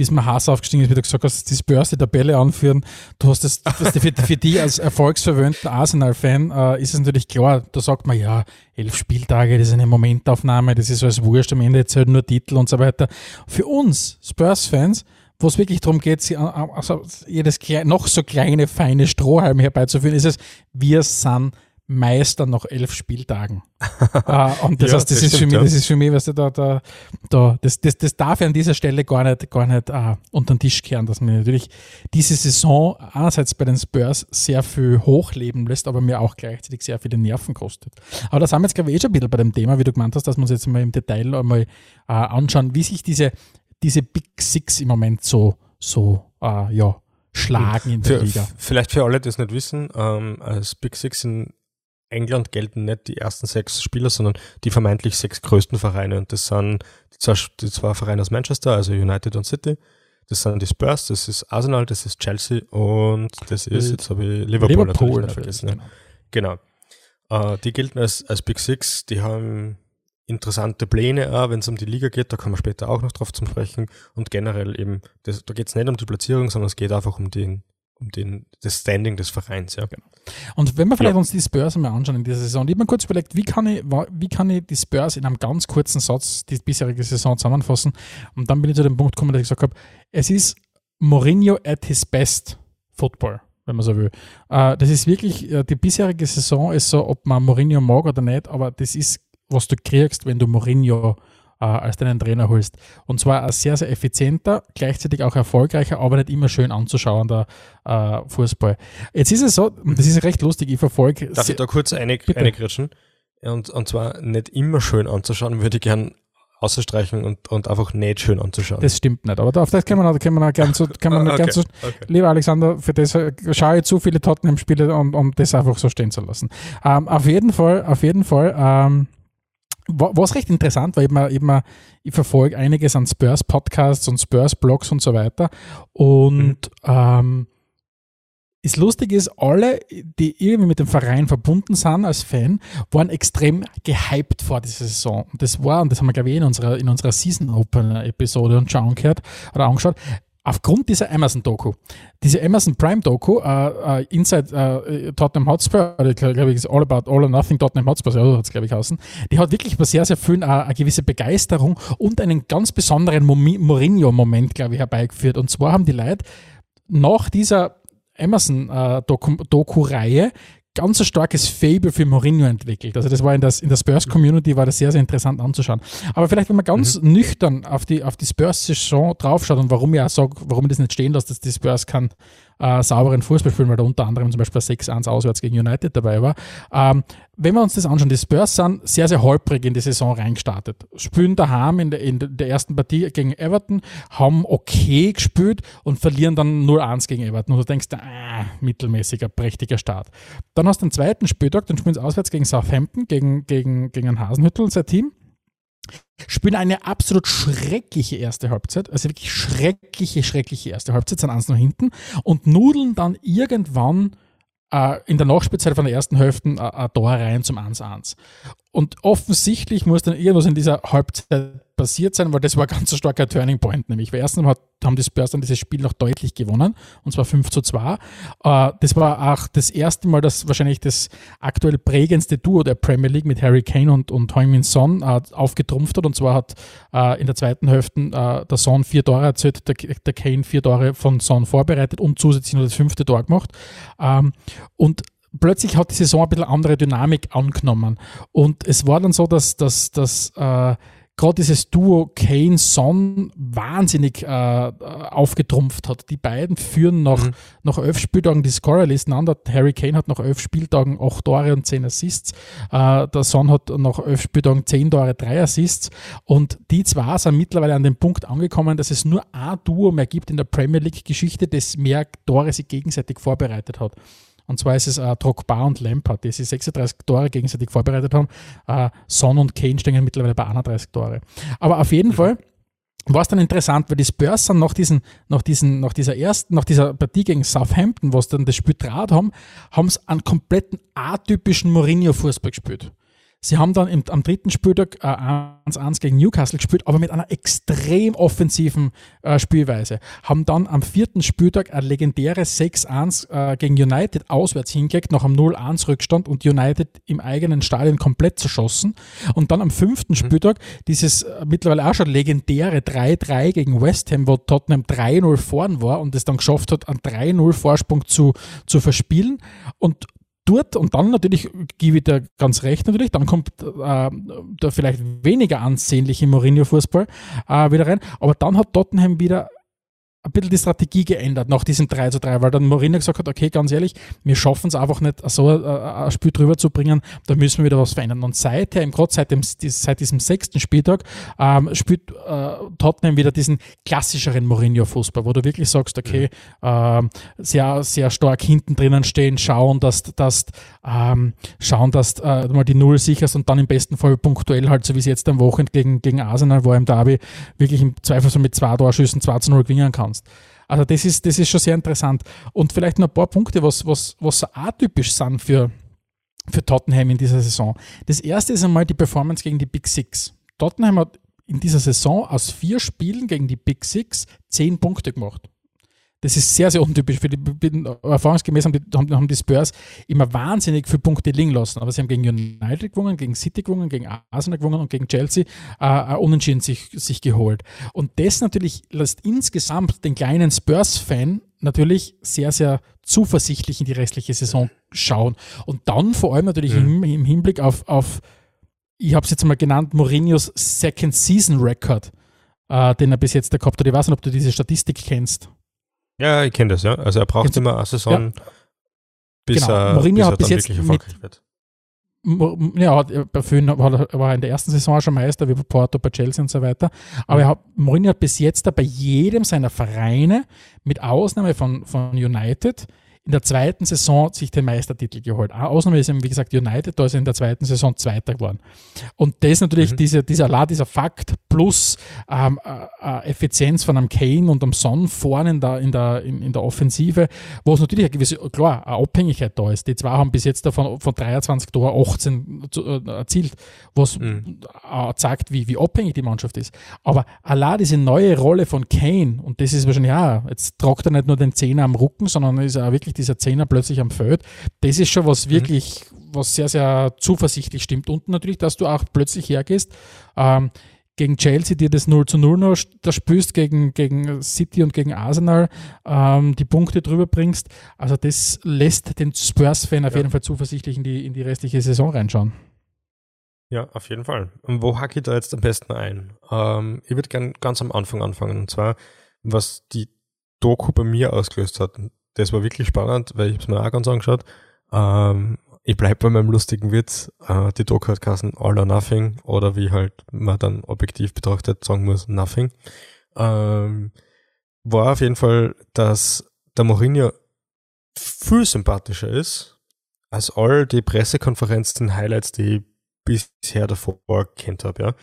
wie es mir Hass aufgestiegen ist, wie du gesagt hast, die Spurs die Tabelle anführen. Du hast das, das für, für die als erfolgsverwöhnten Arsenal-Fan äh, ist es natürlich klar, da sagt man, ja, elf Spieltage, das ist eine Momentaufnahme, das ist alles wurscht, am Ende zählt nur Titel und so weiter. Für uns Spurs-Fans, wo es wirklich darum geht, sie, also jedes noch so kleine, feine Strohhalm herbeizuführen, ist es, wir sind Meister nach elf Spieltagen. uh, und das Ja, heißt, das, das ist stimmt, für mich, ja. das ist für mich, weißt du, da, da, da, das, das, das darf ich an dieser Stelle gar nicht, gar nicht uh, unter den Tisch kehren, dass mir natürlich diese Saison einerseits bei den Spurs sehr viel hochleben lässt, aber mir auch gleichzeitig sehr viele Nerven kostet. Aber da sind wir jetzt, glaube ich, eh schon ein bisschen bei dem Thema, wie du gemeint hast, dass wir uns jetzt mal im Detail einmal uh, anschauen, wie sich diese, diese Big Six im Moment so, so uh, ja, schlagen in der Für, Liga. vielleicht für alle, die es nicht wissen, ähm, als Big Six in England gelten nicht die ersten sechs Spieler, sondern die vermeintlich sechs größten Vereine. Und das sind die zwei, die zwei Vereine aus Manchester, also United und City. Das sind die Spurs, das ist Arsenal, das ist Chelsea und das ist, jetzt habe ich Liverpool, natürlich nicht vergessen. Genau. Genau. Äh, die gelten als, als Big Six, die haben interessante Pläne auch, wenn es um die Liga geht, da kommen wir später auch noch drauf zum Sprechen. Und generell eben, das, da geht es nicht um die Platzierung, sondern es geht einfach um den, um den, das Standing des Vereins, ja. Und wenn wir vielleicht Ja. uns die Spurs einmal anschauen in dieser Saison, ich habe mir kurz überlegt, wie kann, ich, wie kann ich die Spurs in einem ganz kurzen Satz die bisherige Saison zusammenfassen? Und dann bin ich zu dem Punkt gekommen, dass ich gesagt habe, es ist Mourinho at his best Football, wenn man so will. Äh, das ist wirklich, äh, die bisherige Saison ist so, ob man Mourinho mag oder nicht, aber das ist, was du kriegst, wenn du Mourinho äh, als deinen Trainer holst. Und zwar ein sehr, sehr effizienter, gleichzeitig auch erfolgreicher, aber nicht immer schön anzuschauender äh, Fußball. Jetzt ist es so, das ist recht lustig, ich verfolge Darf ich da kurz eine, Bitte. reingrätschen? Und, und zwar nicht immer schön anzuschauen, würde ich gern ausstreichen und, und einfach nicht schön anzuschauen. Das stimmt nicht, aber auf das kann man, kann man auch gern zu, kann man Ah, gern okay, zu, okay. Lieber Alexander, für das äh, schaue ich zu viele Tottenham-Spiele, um, um das einfach so stehen zu lassen. Ähm, auf jeden Fall, auf jeden Fall, ähm, was recht interessant war, eben, eben, ich verfolge einiges an Spurs-Podcasts und Spurs-Blogs und so weiter. Und ähm, das Lustige ist, alle, die irgendwie mit dem Verein verbunden sind als Fan, waren extrem gehypt vor dieser Saison. Und das war, und das haben wir, glaube ich, in unserer, in unserer Season Opener-Episode und schon angehört oder angeschaut, aufgrund dieser Amazon-Doku. Diese Amazon Prime-Doku, äh, äh, Inside äh, Tottenham Hotspur, oder ich glaube, ist All About All or Nothing Tottenham Hotspur, so hat es, glaube ich, heißen, die hat wirklich bei sehr, sehr vielen äh, eine gewisse Begeisterung und einen ganz besonderen Mourinho-Moment, glaube ich, herbeigeführt. Und zwar haben die Leute nach dieser Amazon-Doku-Reihe ganz ein starkes Fable für Mourinho entwickelt. Also das war in, das, in der Spurs-Community war das sehr, sehr interessant anzuschauen. Aber vielleicht, wenn man ganz nüchtern auf die, auf die Spurs-Saison draufschaut und warum ich auch sage, warum ich das nicht stehen lasse, dass die Spurs keinen äh, sauberen Fußball spielen, weil da unter anderem zum Beispiel 6-1 auswärts gegen United dabei war. Ähm, wenn wir uns das anschauen, die Spurs sind sehr, sehr holprig in die Saison reingestartet. Spielen daheim in der, in der ersten Partie gegen Everton, haben okay gespielt und verlieren dann 0-1 gegen Everton. Und du denkst, ah, mittelmäßiger, prächtiger Start. Dann hast du den zweiten Spieltag, dann spielen sie auswärts gegen Southampton, gegen, gegen, gegen ein Hasenhüttel, sein Team. Spielen eine absolut schreckliche erste Halbzeit, also wirklich schreckliche, schreckliche erste Halbzeit, sind eins noch hinten und nudeln dann irgendwann äh, in der Nachspielzeit von der ersten Hälfte äh, ein Tor rein zum 1-1. Und offensichtlich muss dann irgendwas in dieser Halbzeit passiert sein, weil das war ganz so starker Turning Point, nämlich. Weil erstens haben die Spurs dann dieses Spiel noch deutlich gewonnen, und zwar 5 zu 2. Äh, das war auch das erste Mal, dass wahrscheinlich das aktuell prägendste Duo der Premier League mit Harry Kane und, und Heung-Min Son äh, aufgetrumpft hat. Und zwar hat äh, in der zweiten Hälfte der Son vier Tore erzielt, der, der Kane vier Tore von Son vorbereitet und zusätzlich noch das fünfte Tor gemacht. Ähm, und plötzlich hat die Saison ein bisschen andere Dynamik angenommen. Und es war dann so, dass, dass, dass äh, gerade dieses Duo Kane-Son wahnsinnig äh, aufgetrumpft hat. Die beiden führen nach, Mhm. nach elf Spieltagen die Scorerlisten an. Der Harry Kane hat nach elf Spieltagen acht Tore und zehn Assists. Äh, der Son hat nach elf Spieltagen zehn Tore, drei Assists. Und die zwei sind mittlerweile an dem Punkt angekommen, dass es nur ein Duo mehr gibt in der Premier League-Geschichte, das mehr Tore sich gegenseitig vorbereitet hat. Und zwar ist es äh, Drogba und Lampard, die sich 36 Tore gegenseitig vorbereitet haben. Äh, Son und Kane stehen mittlerweile bei 31 Tore. Aber auf jeden Fall war es dann interessant, weil die Spurs sind nach, diesen, nach, diesen, nach dieser ersten, nach dieser Partie gegen Southampton, wo sie dann das Spiel draht haben, haben sie einen kompletten atypischen Mourinho-Fußball gespielt. Sie haben dann im, am dritten Spieltag äh, 1-1 gegen Newcastle gespielt, aber mit einer extrem offensiven äh, Spielweise. Haben dann am vierten Spieltag ein legendäres 6-1 äh, gegen United auswärts hingelegt, nach einem 0-1 Rückstand und United im eigenen Stadion komplett zerschossen. Und dann am fünften Spieltag dieses äh, mittlerweile auch schon legendäre 3-3 gegen West Ham, wo Tottenham 3-0 vorn war und es dann geschafft hat, einen 3-0 Vorsprung zu, zu verspielen. Und dort und dann natürlich gebe ich dir ganz recht natürlich, dann kommt äh, der vielleicht weniger ansehnliche Mourinho-Fußball äh, wieder rein, aber dann hat Tottenham wieder ein bisschen die Strategie geändert nach diesem 3 zu 3, weil dann Mourinho gesagt hat, okay, ganz ehrlich, wir schaffen es einfach nicht, so ein, Spiel drüber zu bringen, da müssen wir wieder was verändern. Und seither, gerade seit, seit diesem sechsten Spieltag, ähm, spielt äh, Tottenham wieder diesen klassischeren Mourinho-Fußball, wo du wirklich sagst, okay, mhm. äh, sehr, sehr stark hinten drinnen stehen, schauen, dass, dass, ähm, schauen, dass äh, mal die Null sicherst und dann im besten Fall punktuell halt, so wie es jetzt am Wochenende gegen, gegen Arsenal war im Derby, wirklich im Zweifelsfall mit zwei Torschüssen 2 zu 0 gewinnen kann kannst. Also das ist, das ist schon sehr interessant. Und vielleicht noch ein paar Punkte, was, was, was so atypisch sind für, für Tottenham in dieser Saison. Das erste ist einmal die Performance gegen die Big Six. Tottenham hat in dieser Saison aus vier Spielen gegen die Big Six zehn Punkte gemacht. Das ist sehr, sehr untypisch. Für die, erfahrungsgemäß haben die, haben die Spurs immer wahnsinnig viele Punkte liegen lassen. Aber sie haben gegen United gewonnen, gegen City gewonnen, gegen Arsenal gewonnen und gegen Chelsea äh, unentschieden sich, sich geholt. Und das natürlich lässt insgesamt den kleinen Spurs-Fan natürlich sehr, sehr zuversichtlich in die restliche Saison schauen. Und dann vor allem natürlich mhm. im, im, Hinblick auf, auf ich habe es jetzt mal genannt, Mourinhos Second Season Record, äh, den er bis jetzt gehabt hat. Ich weiß nicht, ob du diese Statistik kennst. Ja, ich kenne das, ja. Also er braucht immer eine Saison, ja. bis, genau. er, Mourinho bis hat er bis jetzt wirklich erfolgreich mit, wird. Ja, bei Föhn war er in der ersten Saison schon Meister, wie bei Porto, bei Chelsea und so weiter. Aber mhm. hat, Mourinho hat bis jetzt bei jedem seiner Vereine, mit Ausnahme von, von United, in der zweiten Saison sich den Meistertitel geholt. Ausnahme ist eben, wie gesagt, United, da ist er in der zweiten Saison Zweiter geworden. Und das natürlich, mhm. diese, dieser, dieser Fakt plus ähm, äh, äh, Effizienz von einem Kane und einem Son vorne in der, in der, in, in der Offensive, wo es natürlich eine gewisse, klar, eine Abhängigkeit da ist. Die zwei haben bis jetzt davon von 23 Tore 18 zu, äh, erzielt, was mhm. äh, zeigt, wie, wie abhängig die Mannschaft ist. Aber allein diese neue Rolle von Kane, und das ist wahrscheinlich, ja, jetzt tragt er nicht nur den Zehner am Rücken, sondern ist auch wirklich wirklich dieser Zehner plötzlich am Feld, das ist schon was mhm. wirklich, mhm. was sehr, sehr zuversichtlich stimmt. Und natürlich, dass du auch plötzlich hergehst, ähm, gegen Chelsea dir das 0 zu 0 noch da spürst, gegen, gegen City und gegen Arsenal ähm, die Punkte drüber bringst. Also das lässt den Spurs-Fan auf ja. jeden Fall zuversichtlich in die, in die restliche Saison reinschauen. Ja, auf jeden Fall. Und wo hacke ich da jetzt am besten ein? Ähm, ich würde gerne ganz am Anfang anfangen. Und zwar, was die Doku bei mir ausgelöst hat das war wirklich spannend, weil ich es mir auch ganz angeschaut. Ähm, ich bleibe bei meinem lustigen Witz. Äh, die Doku hat geheißen All or Nothing oder wie halt man dann objektiv betrachtet sagen muss, Nothing. Ähm, war auf jeden Fall, dass der Mourinho viel sympathischer ist als all die Pressekonferenzen, Highlights, die ich bisher davor kennt habe. Ja.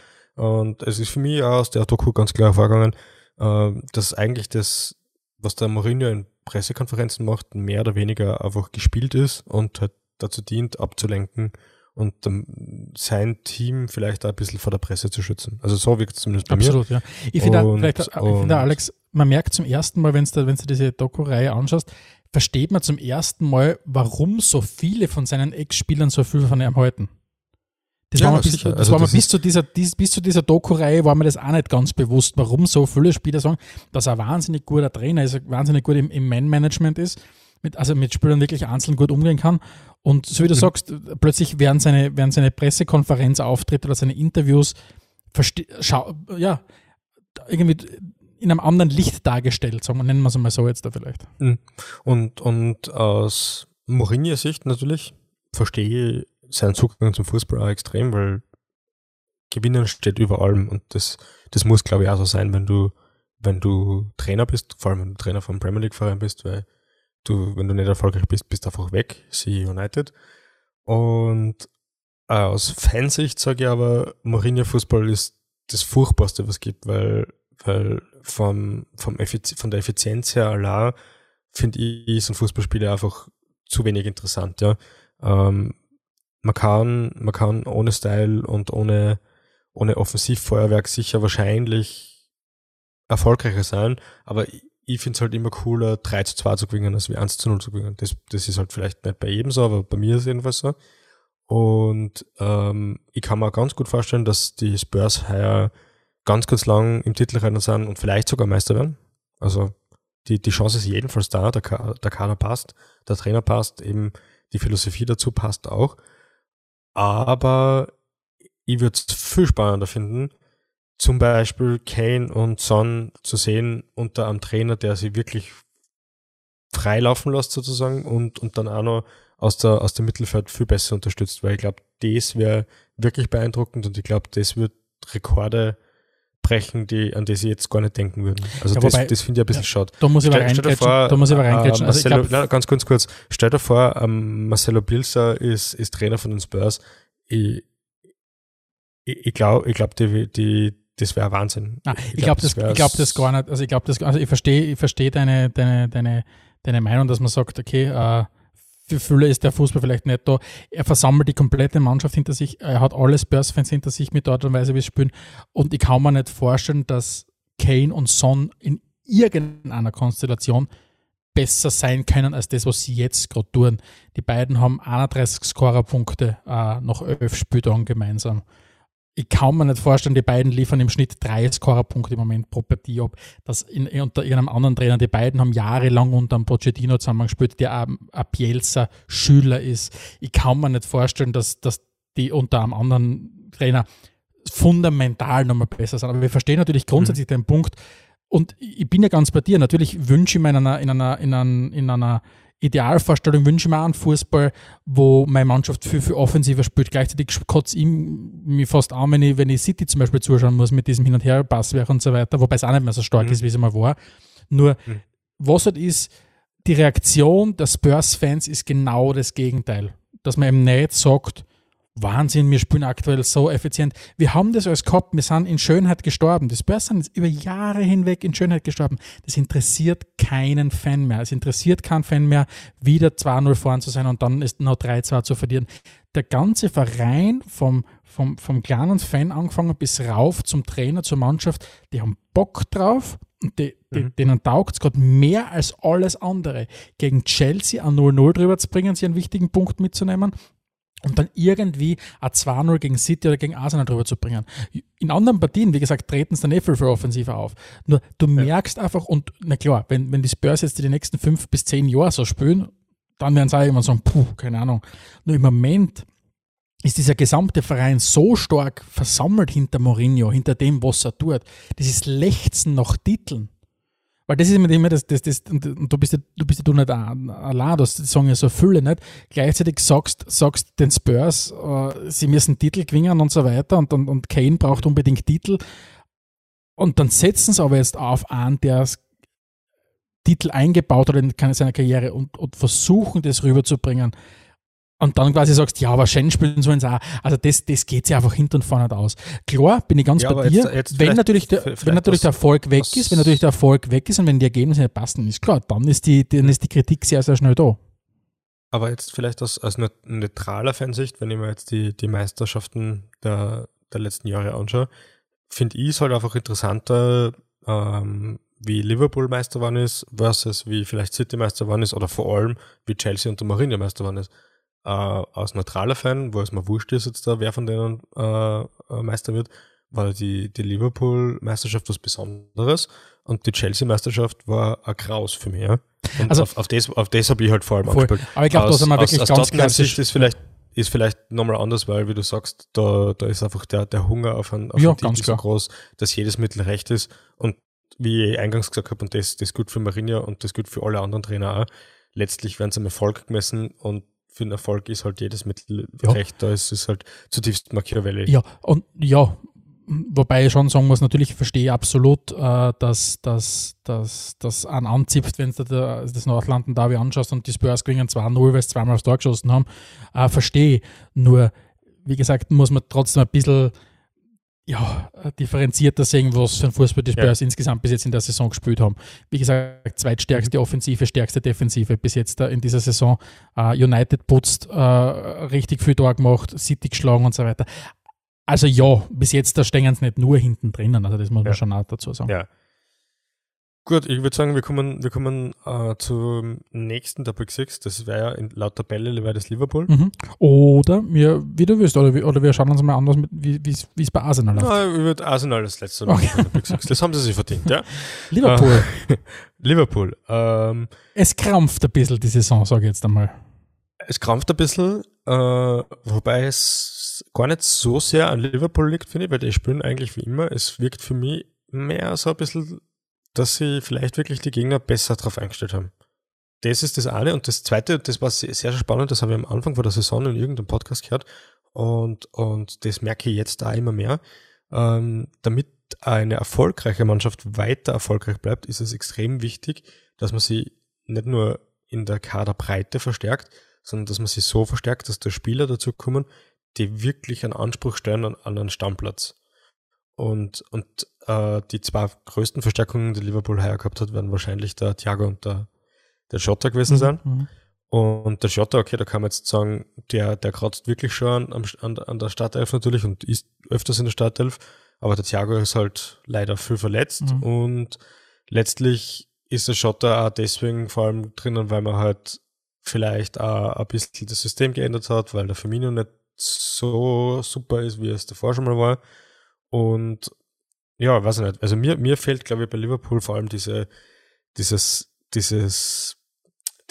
Und es ist für mich auch aus der Doku ganz klar vorgegangen, äh, dass eigentlich das, was der Mourinho in Pressekonferenzen macht, mehr oder weniger einfach gespielt ist und halt dazu dient, abzulenken und sein Team vielleicht auch ein bisschen vor der Presse zu schützen. Also so wirkt es zumindest bei Absolut, mir. ja. Ich finde, vielleicht, ich finde Alex, man merkt zum ersten Mal, wenn du, wenn du diese Doku-Reihe anschaust, versteht man zum ersten Mal, warum so viele von seinen Ex-Spielern so viel von ihm halten. Das ja, war mir, bis, das also war mir bis, zu dieser, bis zu dieser Doku-Reihe war mir das auch nicht ganz bewusst, warum so viele Spieler sagen, dass er ein wahnsinnig guter Trainer ist, wahnsinnig gut im, im Man-Management ist, mit, also mit Spielern wirklich einzeln gut umgehen kann. Und so wie du mhm. sagst, plötzlich werden seine, werden seine Pressekonferenzauftritte oder seine Interviews ja, irgendwie in einem anderen Licht dargestellt, sagen wir, nennen wir es mal so jetzt da vielleicht. Mhm. Und, und aus Mourinho-Sicht natürlich verstehe ich sein Zugang zum Fußball auch extrem, weil Gewinnen steht über allem und das, das muss, glaube ich, auch so sein, wenn du, wenn du Trainer bist, vor allem wenn du Trainer vom Premier League Verein bist, weil du, wenn du nicht erfolgreich bist, bist du einfach weg, sie United. Und äh, aus Fansicht sage ich aber, Mourinho Fußball ist das Furchtbarste, was es gibt, weil, weil vom, vom Effiz von der Effizienz her allein finde ich, sind Fußballspiele einfach zu wenig interessant, ja. Ähm, man kann, man kann ohne Style und ohne, ohne Offensivfeuerwerk sicher wahrscheinlich erfolgreicher sein, aber ich, ich finde es halt immer cooler, 3 zu 2 zu gewinnen, als wie 1 zu 0 zu gewinnen. Das, das ist halt vielleicht nicht bei jedem so, aber bei mir ist es jedenfalls so. Und ähm, ich kann mir ganz gut vorstellen, dass die Spurs heuer ganz, ganz lang im Titelrennen sind und vielleicht sogar Meister werden. Also die, die Chance ist jedenfalls da, der, der Kader passt, der Trainer passt, eben die Philosophie dazu passt auch. Aber ich würde es viel spannender finden, zum Beispiel Kane und Son zu sehen unter einem Trainer, der sie wirklich freilaufen lässt sozusagen und, und dann auch noch aus der, aus dem Mittelfeld viel besser unterstützt, weil ich glaube, das wäre wirklich beeindruckend und ich glaube, das wird Rekorde brechen, die, an die sie jetzt gar nicht denken würden. Also Ja, das, das finde ich ein bisschen ja, schade. Da muss ich aber reingrätschen. vor, Da muss ich aber äh, reingrätschen. Also ich Marcelo, glaub, nein, ganz kurz, kurz. Stell dir vor, ähm, Marcelo Bielsa ist, ist Trainer von den Spurs. Ich, ich, ich glaube, ich glaub, die, die, das wäre Wahnsinn. Nein, ich glaube das, wär ich glaub das gar nicht. Also ich glaube das, also ich verstehe, ich verstehe deine, deine, deine, deine Meinung, dass man sagt, okay, äh, für viele ist der Fußball vielleicht nicht da. Er versammelt die komplette Mannschaft hinter sich. Er hat alle Spurs-Fans hinter sich mit der Art und Weise, wie sie spielen. Und ich kann mir nicht vorstellen, dass Kane und Son in irgendeiner Konstellation besser sein können als das, was sie jetzt gerade tun. Die beiden haben 31 Scorerpunkte äh, nach elf Spieltagen gemeinsam ich kann mir nicht vorstellen, die beiden liefern im Schnitt drei Scorerpunkte im Moment pro Partie ab. Das in, unter irgendeinem anderen Trainer, die beiden haben jahrelang unter einem Pochettino zusammengespielt, der ein, ein Bielsa-Schüler ist. Ich kann mir nicht vorstellen, dass, dass die unter einem anderen Trainer fundamental nochmal besser sind. Aber wir verstehen natürlich grundsätzlich den Punkt. Und ich bin ja ganz bei dir. Natürlich wünsche ich mir in einer, in einer, in einer, in einer Idealvorstellung wünsche ich mir einen Fußball, wo meine Mannschaft viel, viel offensiver spielt. Gleichzeitig kotze ich mich fast an, wenn ich, wenn ich City zum Beispiel zuschauen muss mit diesem Hin- und Her-Passwerk und so weiter, wobei es auch nicht mehr so stark Mhm. ist, wie es mal war. Nur, Mhm. was halt ist, die Reaktion der Spurs-Fans ist genau das Gegenteil. Dass man eben nicht sagt, Wahnsinn, wir spielen aktuell so effizient. Wir haben das alles gehabt, wir sind in Schönheit gestorben. Die Spurs sind jetzt über Jahre hinweg in Schönheit gestorben. Das interessiert keinen Fan mehr. Es interessiert keinen Fan mehr, wieder 2-0 vorn zu sein und dann ist noch 3-2 zu verlieren. Der ganze Verein vom, vom, vom kleinen Fan angefangen bis rauf zum Trainer, zur Mannschaft, die haben Bock drauf und die, die, Mhm. denen taugt es gerade mehr als alles andere. Gegen Chelsea an 0-0 drüber zu bringen, sie einen wichtigen Punkt mitzunehmen und dann irgendwie ein 2-0 gegen City oder gegen Arsenal drüber zu bringen. In anderen Partien, wie gesagt, treten es dann eh viel für offensiver auf. Nur du merkst einfach, und na klar, wenn, wenn die Spurs jetzt die nächsten fünf bis zehn Jahre so spielen, dann werden sie auch immer sagen, puh, keine Ahnung. Nur im Moment ist dieser gesamte Verein so stark versammelt hinter Mourinho, hinter dem, was er tut. Dieses Lechzen nach Titeln. Weil das ist immer, immer das, das, das und, und du bist ja, du bist ja du nicht ein- allein, das sagen ja so viele nicht. Gleichzeitig sagst, sagst den Spurs, äh, sie müssen Titel gewinnen und so weiter und, und, und Kane braucht unbedingt Titel. Und dann setzen sie aber jetzt auf einen, der Titel eingebaut hat in seiner Karriere und, und versuchen, das rüberzubringen. Und dann quasi sagst, ja, aber Shen spielen sollen sie auch. Also das, das geht sich einfach hinten und vorne nicht aus. Klar, bin ich ganz Ja, bei dir. jetzt- jetzt wenn natürlich, der, wenn natürlich der Erfolg weg ist, wenn natürlich der Erfolg weg ist und wenn die Ergebnisse nicht passen, ist klar, dann ist die, dann ist die Kritik sehr, sehr schnell da. Aber jetzt vielleicht aus, aus neu- neutraler Fansicht, wenn ich mir jetzt die, die Meisterschaften der, der letzten Jahre anschaue, finde ich es halt einfach interessanter, ähm, wie Liverpool Meister geworden ist, versus wie vielleicht City Meister geworden ist oder vor allem wie Chelsea und der Mourinho Meister geworden ist. Äh, aus neutraler Fan, wo es mir wurscht ist jetzt da, wer von denen äh, äh, Meister wird, war die, die Liverpool Meisterschaft was Besonderes und die Chelsea Meisterschaft war ein Graus für mich. Ja? Und Also- auf, auf das, auf das habe ich halt vor allem Voll. angespielt. Aber ich glaube, da sind wir wirklich aus ganz klassisch. Ist vielleicht, ist vielleicht nochmal anders, weil, wie du sagst, da, da ist einfach der, der Hunger auf einen, auf Ja, einen ganz Titel so groß, dass jedes Mittel recht ist. Und wie ich eingangs gesagt habe, und das, das ist gut für Mourinho und das gut für alle anderen Trainer auch, letztlich werden sie am Erfolg gemessen und für den Erfolg ist halt jedes Mittel Ja. recht. Da ist es halt zutiefst Machiavelli. Ja, und ja, wobei ich schon sagen muss, natürlich verstehe ich absolut, äh, dass das dass, dass einen anzipft, wenn du da das Nordlanden Derby anschaust und die Spurs gewinnen 2-0, weil sie zweimal aufs Tor geschossen haben, äh, verstehe ich. Nur, wie gesagt, muss man trotzdem ein bisschen ja, differenzierter sehen, was für ein Fußball die Spurs insgesamt bis jetzt in der Saison gespielt haben. Wie gesagt, zweitstärkste Offensive, stärkste Defensive bis jetzt da in dieser Saison. Äh, United putzt, äh, richtig viel Tor gemacht, City geschlagen und so weiter. Also ja, bis jetzt da stehen sie nicht nur hinten drinnen, also das muss man Ja. schon auch dazu sagen. Ja. Gut, ich würde sagen, wir kommen, wir kommen äh, zum nächsten Topic 6. Das wäre ja in, laut Tabelle wäre das Liverpool. Mhm. Oder wir, wie du willst, oder, wir- oder wir schauen uns mal an, mit- wie wie es bei Arsenal läuft. Na, ich würde Arsenal das letzte Okay. machen, Topic 6. Das haben sie sich verdient, ja. Liverpool, Liverpool. Ähm, es krampft ein bisschen die Saison, sage ich jetzt einmal. es krampft ein bisschen, äh, wobei es gar nicht so sehr an Liverpool liegt, finde ich, weil die spielen eigentlich wie immer. Es wirkt für mich mehr so ein bisschen, dass sie vielleicht wirklich die Gegner besser drauf eingestellt haben. Das ist das eine. Und das zweite, das war sehr, sehr spannend, das habe ich am Anfang vor der Saison in irgendeinem Podcast gehört. Und, und das merke ich jetzt da immer mehr. Ähm, damit eine erfolgreiche Mannschaft weiter erfolgreich bleibt, ist es extrem wichtig, dass man sie nicht nur in der Kaderbreite verstärkt, sondern dass man sie so verstärkt, dass da Spieler dazu kommen, die wirklich einen Anspruch stellen an, an einen Stammplatz. Und, und äh, die zwei größten Verstärkungen, die Liverpool heuer gehabt hat, werden wahrscheinlich der Thiago und der, der Schotter gewesen mhm, sein. Mhm. Und der Schotter, okay, da kann man jetzt sagen, der, der kratzt wirklich schon an, an, an der Startelf natürlich und ist öfters in der Startelf, aber der Thiago ist halt leider viel verletzt mhm. und letztlich ist der Schotter auch deswegen vor allem drinnen, weil man halt vielleicht auch ein bisschen das System geändert hat, weil der Firmino nicht so super ist, wie es davor schon mal war. Und ja, weiß ich nicht. Also mir, mir fehlt, glaube ich, bei Liverpool vor allem diese, dieses, dieses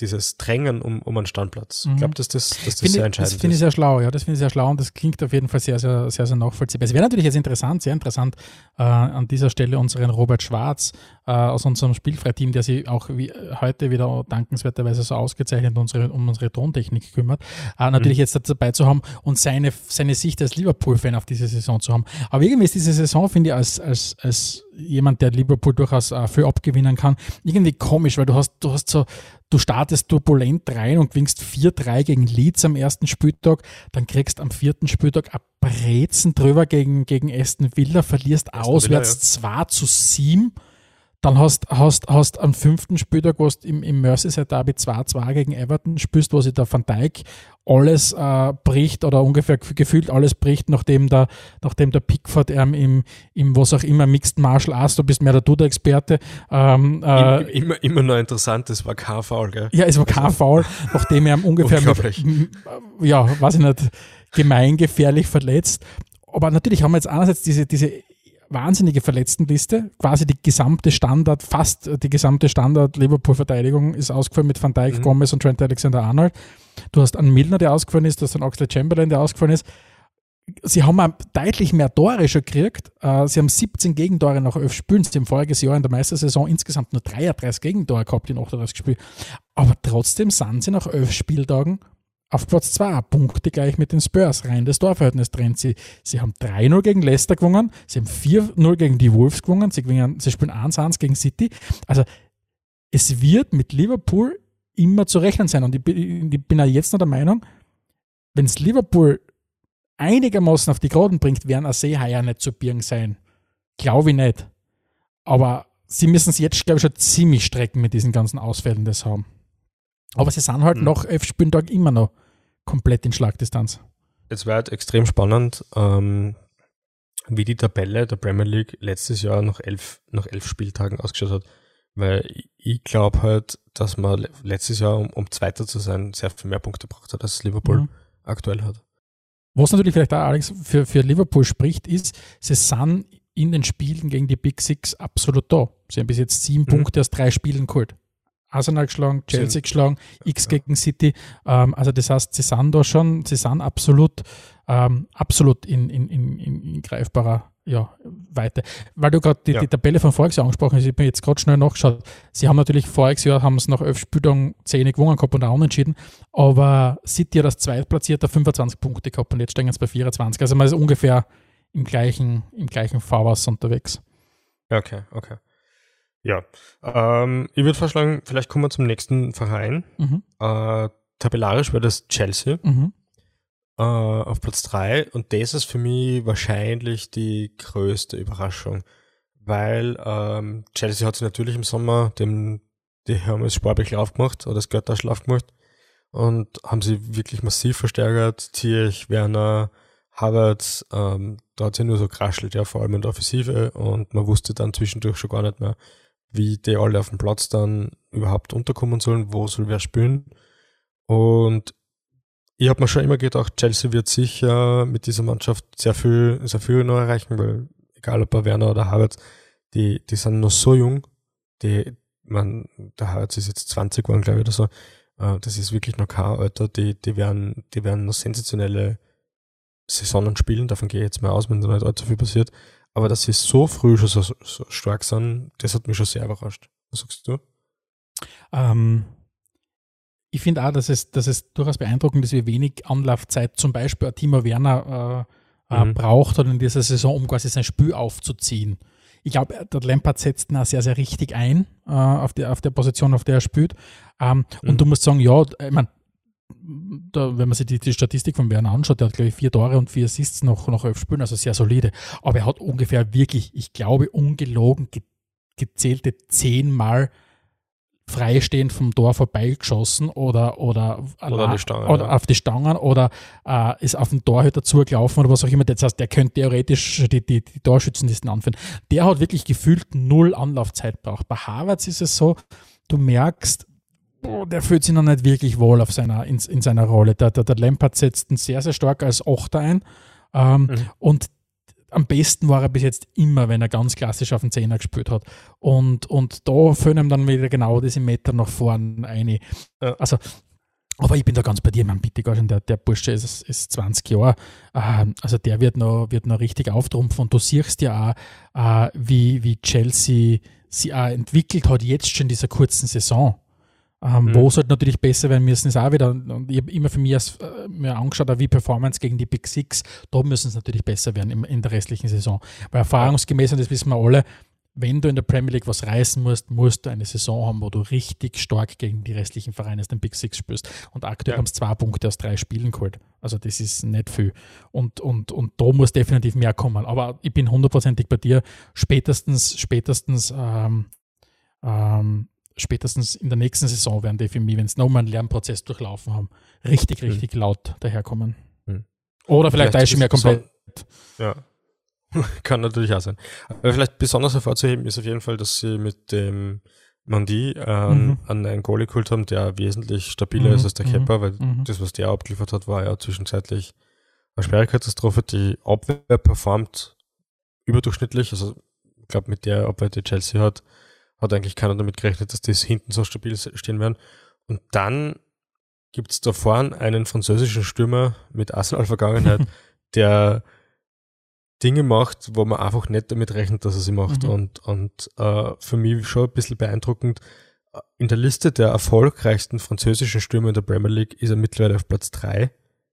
dieses Drängen um, um einen Standplatz. Mhm. Ich glaube, dass das, dass das finde, sehr entscheidend das finde ich sehr schlau, ja. Das finde ich sehr schlau und das klingt auf jeden Fall sehr, sehr, sehr, sehr nachvollziehbar. Es wäre natürlich jetzt interessant, sehr interessant, äh, an dieser Stelle unseren Robert Schwarz äh, aus unserem Spielfreiteam, der sich auch wie, heute wieder dankenswerterweise so ausgezeichnet unsere, um unsere Tontechnik kümmert, äh, natürlich mhm. jetzt dabei zu haben und seine, seine Sicht als Liverpool-Fan auf diese Saison zu haben. Aber irgendwie ist diese Saison, finde ich, als, als, als jemand, der Liverpool durchaus äh, viel abgewinnen kann, irgendwie komisch, weil du hast, du hast so, du startest turbulent rein und gewinnst 4-3 gegen Leeds am ersten Spieltag, dann kriegst am vierten Spieltag ein Brezen drüber gegen, gegen Aston Villa, verlierst Aston auswärts Villa, ja. 2 zu 7 dann hast hast hast am fünften Spieltag, wo du im, im Merseyside Derby 2-2 gegen Everton spielst, wo sich der Van Dijk alles äh, bricht oder ungefähr gefühlt alles bricht, nachdem der, nachdem der Pickford ähm, im, im, was auch immer, Mixed Martial Arts, du bist mehr der Duda-Experte. Ähm, äh, immer, immer noch interessant, das war kein Foul, gell? Ja, es war kein also, Foul, nachdem er ungefähr, mit, ja, weiß ich nicht, gemeingefährlich verletzt. Aber natürlich haben wir jetzt einerseits diese, diese wahnsinnige Verletztenliste. Quasi die gesamte Standard, fast die gesamte Standard-Liverpool-Verteidigung ist ausgefallen mit Van Dijk, mhm. Gomez und Trent Alexander-Arnold. Du hast einen Milner, der ausgefallen ist, du hast einen Oxlade Chamberlain, der ausgefallen ist. Sie haben deutlich mehr Tore schon gekriegt. Äh, sie haben 17 Gegentore nach 11 Spielen. Sie haben voriges Jahr in der Meistersaison insgesamt nur 33 Gegentore gehabt in 38 Spielen. Aber trotzdem sind sie nach 11 Spieltagen auf Platz 2, Punkte gleich mit den Spurs, rein das Torverhältnis trennt sie. Sie haben 3-0 gegen Leicester gewonnen, sie haben 4-0 gegen die Wolves gewonnen, sie, gewinnen, sie spielen 1-1 gegen City. Also es wird mit Liverpool immer zu rechnen sein. Und ich bin, ich bin ja jetzt noch der Meinung, wenn es Liverpool einigermaßen auf die Graden bringt, werden Seeheier nicht zu birgen sein. Glaube ich nicht. Aber sie müssen es jetzt, glaube ich, schon ziemlich strecken mit diesen ganzen Ausfällen, sie haben. Aber sie sind halt mhm. nach elf Spieltagen immer noch komplett in Schlagdistanz. Es wird extrem spannend, ähm, wie die Tabelle der Premier League letztes Jahr nach elf, nach elf Spieltagen ausgeschaut hat. Weil ich glaube halt, dass man letztes Jahr, um, um Zweiter zu sein, sehr viel mehr Punkte braucht hat, als Liverpool mhm. aktuell hat. Was natürlich vielleicht auch, Alex, für, für Liverpool spricht, ist, sie sind in den Spielen gegen die Big Six absolut da. Sie haben bis jetzt sieben mhm. Punkte aus drei Spielen geholt. Arsenal geschlagen, Chelsea geschlagen, X gegen City. Ähm, also das heißt, sie sind da schon, sie sind absolut, ähm, absolut in, in, in, in greifbarer ja, Weite. Weil du gerade die, ja. die, Tabelle von voriges Jahr angesprochen hast, ich bin jetzt gerade schnell nachgeschaut. Sie haben natürlich voriges Jahr haben es nach elf Spieltagen 10 gewonnen gehabt und auch unentschieden, aber City hat als Zweitplatzierter 25 Punkte gehabt und jetzt stehen sie bei 24. Also man ist ungefähr im gleichen, im gleichen Fahrwasser unterwegs. Okay, okay. Ja, ähm, ich würde vorschlagen, vielleicht kommen wir zum nächsten Verein. Mhm. Äh, tabellarisch wäre das Chelsea mhm. äh, auf Platz 3 und das ist für mich wahrscheinlich die größte Überraschung, weil ähm, Chelsea hat sich natürlich im Sommer dem die Hermes Sportbechl aufgemacht oder das Götterschlaf gemacht und haben sie wirklich massiv verstärkt. Zierich, Werner, Harvard, ähm, da hat sie nur so kraschelt, ja, vor allem in der Offensive und man wusste dann zwischendurch schon gar nicht mehr, wie die alle auf dem Platz dann überhaupt unterkommen sollen, wo soll wer spielen. Und ich habe mir schon immer gedacht, Chelsea wird sicher mit dieser Mannschaft sehr viel, sehr viel noch erreichen, weil egal ob bei Werner oder Havertz, die, die sind noch so jung, die, man, der Havertz ist jetzt 20 geworden, glaube ich, oder so, Äh, das ist wirklich noch kein Alter. Die, die, werden, die werden noch sensationelle Saisonen spielen. Davon gehe ich jetzt mal aus, wenn da nicht allzu viel passiert. Aber dass sie so früh schon so, so stark sind, das hat mich schon sehr überrascht. Was sagst du? Ähm, ich finde auch, dass es, dass es durchaus beeindruckend ist, wie wenig Anlaufzeit zum Beispiel Timo Werner äh, äh, mhm. braucht in dieser Saison, um quasi sein Spiel aufzuziehen. Ich glaube, der Lampard setzt ihn auch sehr, sehr richtig ein äh, auf, die, auf der Position, auf der er spielt. Ähm, mhm. Und du musst sagen, ja, ich meine, da, wenn man sich die, die, Statistik von Werner anschaut, der hat, glaube ich, vier Tore und vier Assists noch, noch elf Spielen, also sehr solide. Aber er hat ungefähr wirklich, ich glaube, ungelogen ge gezählte zehnmal freistehend vom Tor vorbeigeschossen oder, oder, oder, die Stangen, oder ja. auf die Stangen oder äh, ist auf den Torhüter zugelaufen oder was auch immer. Das heißt, der könnte theoretisch die, die, die Torschützenlisten anführen. Der hat wirklich gefühlt null Anlaufzeit braucht. Bei Harvards ist es so, du merkst, boah, der fühlt sich noch nicht wirklich wohl auf seiner, in, in seiner Rolle. Der, der, der Lampard setzt ihn sehr, sehr stark als Achter ein. Ähm, mhm. Und am besten war er bis jetzt immer, wenn er ganz klassisch auf den Zehner gespielt hat. Und, und da füllen ihm dann wieder genau diese Meter nach vorne ein. Ja. Also, aber ich bin da ganz bei dir, mein bitte gar schon, der, der Bursche ist, ist 20 Jahre, äh, also der wird noch, wird noch richtig auftrumpfen und du siehst ja auch, äh, wie, wie Chelsea sie auch entwickelt hat, jetzt schon in dieser kurzen Saison. Ähm, mhm. Wo es halt natürlich besser werden müssen, ist auch wieder, und ich habe immer für mich als, äh, mir angeschaut, wie Performance gegen die Big Six, da müssen es natürlich besser werden im, in der restlichen Saison. Weil erfahrungsgemäß, und das wissen wir alle, wenn du in der Premier League was reißen musst, musst du eine Saison haben, wo du richtig stark gegen die restlichen Vereine aus den Big Six spielst. Und aktuell ja. haben es zwei Punkte aus drei Spielen geholt. Also das ist nicht viel. Und, und, und da muss definitiv mehr kommen. Aber ich bin hundertprozentig bei dir. Spätestens, spätestens ähm, ähm, spätestens in der nächsten Saison werden die für mich, wenn sie nochmal einen Lernprozess durchlaufen haben, richtig, hm. richtig mhm. laut daherkommen. Mhm. Oder vielleicht, vielleicht ich mir komplett. Ja. Kann natürlich auch sein. Aber vielleicht besonders hervorzuheben ist auf jeden Fall, dass sie mit dem Mandi äh, mhm. an einen Goalie geholt haben, der wesentlich stabiler mhm. ist als der Kepper, weil mhm. das, was der abgeliefert hat, war ja zwischenzeitlich eine schwere Katastrophe. Die Abwehr performt überdurchschnittlich. Also ich glaube, mit der Abwehr, die Chelsea hat, hat eigentlich keiner damit gerechnet, dass das hinten so stabil stehen werden. Und dann gibt es da vorne einen französischen Stürmer mit Arsenal-Vergangenheit, der Dinge macht, wo man einfach nicht damit rechnet, dass er sie macht. Mhm. Und, und äh, für mich schon ein bisschen beeindruckend. In der Liste der erfolgreichsten französischen Stürmer in der Premier League ist er mittlerweile auf Platz 3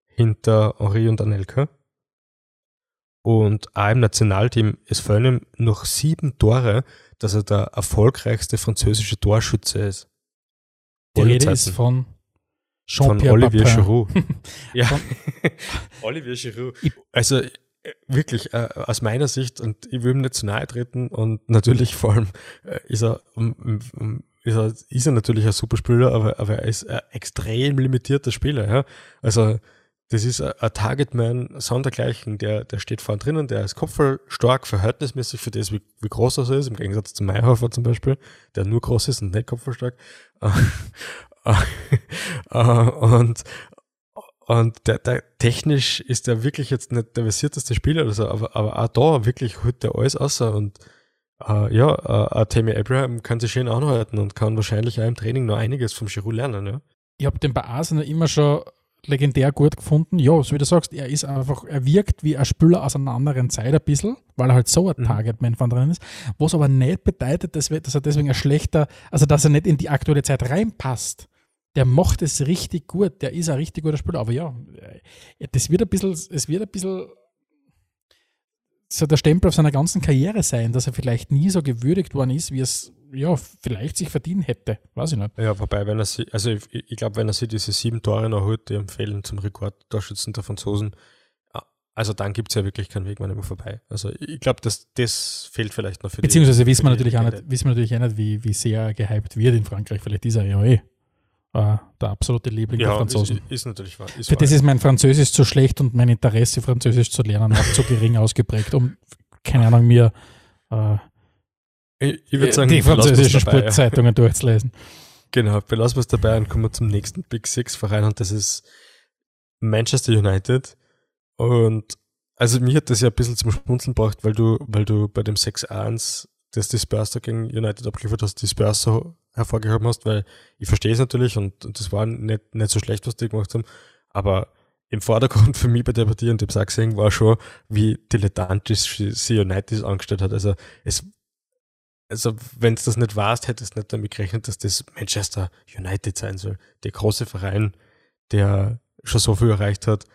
hinter Henri und Anelka. Und auch im Nationalteam, es fallen ihm noch sieben Tore dass er der erfolgreichste französische Torschütze ist. Die Rede ist von Jean-Pierre Von Olivier Giroud. ja, Olivier Giroud. Also äh, wirklich äh, aus meiner Sicht, und ich will ihm nicht zu nahe treten, und natürlich vor allem äh, ist er um, um, ist er, ist er natürlich ein super Spieler, aber, aber er ist ein extrem limitierter Spieler. Ja? Also das ist ein Targetman sondergleichen, der, der steht vorne drinnen, der ist kopfballstark, verhältnismäßig für das, wie, wie groß er ist, im Gegensatz zu Meyerhofer zum Beispiel, der nur groß ist und nicht kopfballstark. und und der, der, technisch ist der wirklich jetzt nicht der versierteste Spieler oder so, aber, aber auch da wirklich holt der alles außer und äh, ja, äh, Tammy Abraham kann sich schön anhalten und kann wahrscheinlich auch im Training noch einiges vom Giroud lernen, ja. Ich habe den bei Arsenal immer schon legendär gut gefunden. Ja, so wie du sagst, er ist einfach, er wirkt wie ein Spieler aus einer anderen Zeit ein bisschen, weil er halt so ein mhm. Targetman von drin ist, was aber nicht bedeutet, dass, er deswegen ein schlechter, also dass er nicht in die aktuelle Zeit reinpasst. Der macht es richtig gut, der ist ein richtig guter Spieler, aber ja, äh, das wird ein bisschen, es wird ein bisschen so der Stempel auf seiner ganzen Karriere sein, dass er vielleicht nie so gewürdigt worden ist, wie es ja, vielleicht sich verdient hätte. Weiß ich nicht. Ja, wobei, wenn er sie, also ich, ich glaube, wenn er sich diese sieben Tore noch holt, die empfehlen zum Rekordtorschützen der Franzosen, also dann gibt es ja wirklich keinen Weg mehr vorbei. Also ich glaube, das, das fehlt vielleicht noch für Beziehungsweise die, wissen wir natürlich auch nicht, wissen wir natürlich auch nicht, wie, wie sehr gehypt wird in Frankreich. Vielleicht ist er ja eh äh, der absolute Liebling ja, der Franzosen. Ist, ist natürlich wahr. Ist für wahr. das ist mein Französisch zu schlecht und mein Interesse, Französisch zu lernen, auch zu gering ausgeprägt, um, keine Ahnung, mir äh, ich, ich würde sagen, die französischen Sportzeitungen ja. durchzulesen. Genau, belassen wir es dabei und kommen wir zum nächsten Big Six Verein und das ist Manchester United. Und also mir hat das ja ein bisschen zum Schmunzeln gebracht, weil du, weil du bei dem 6-1 dass die Spurs da gegen United abgeliefert hast, so hervorgehoben hast, weil ich verstehe es natürlich und, und das war nicht, nicht so schlecht, was die gemacht haben, aber im Vordergrund für mich bei der Partie und dem gesehen war schon, wie dilettantisch sie United angestellt hat. Also es also wenn du das nicht warst, hättest du nicht damit gerechnet, dass das Manchester United sein soll. Der große Verein, der schon so viel erreicht hat,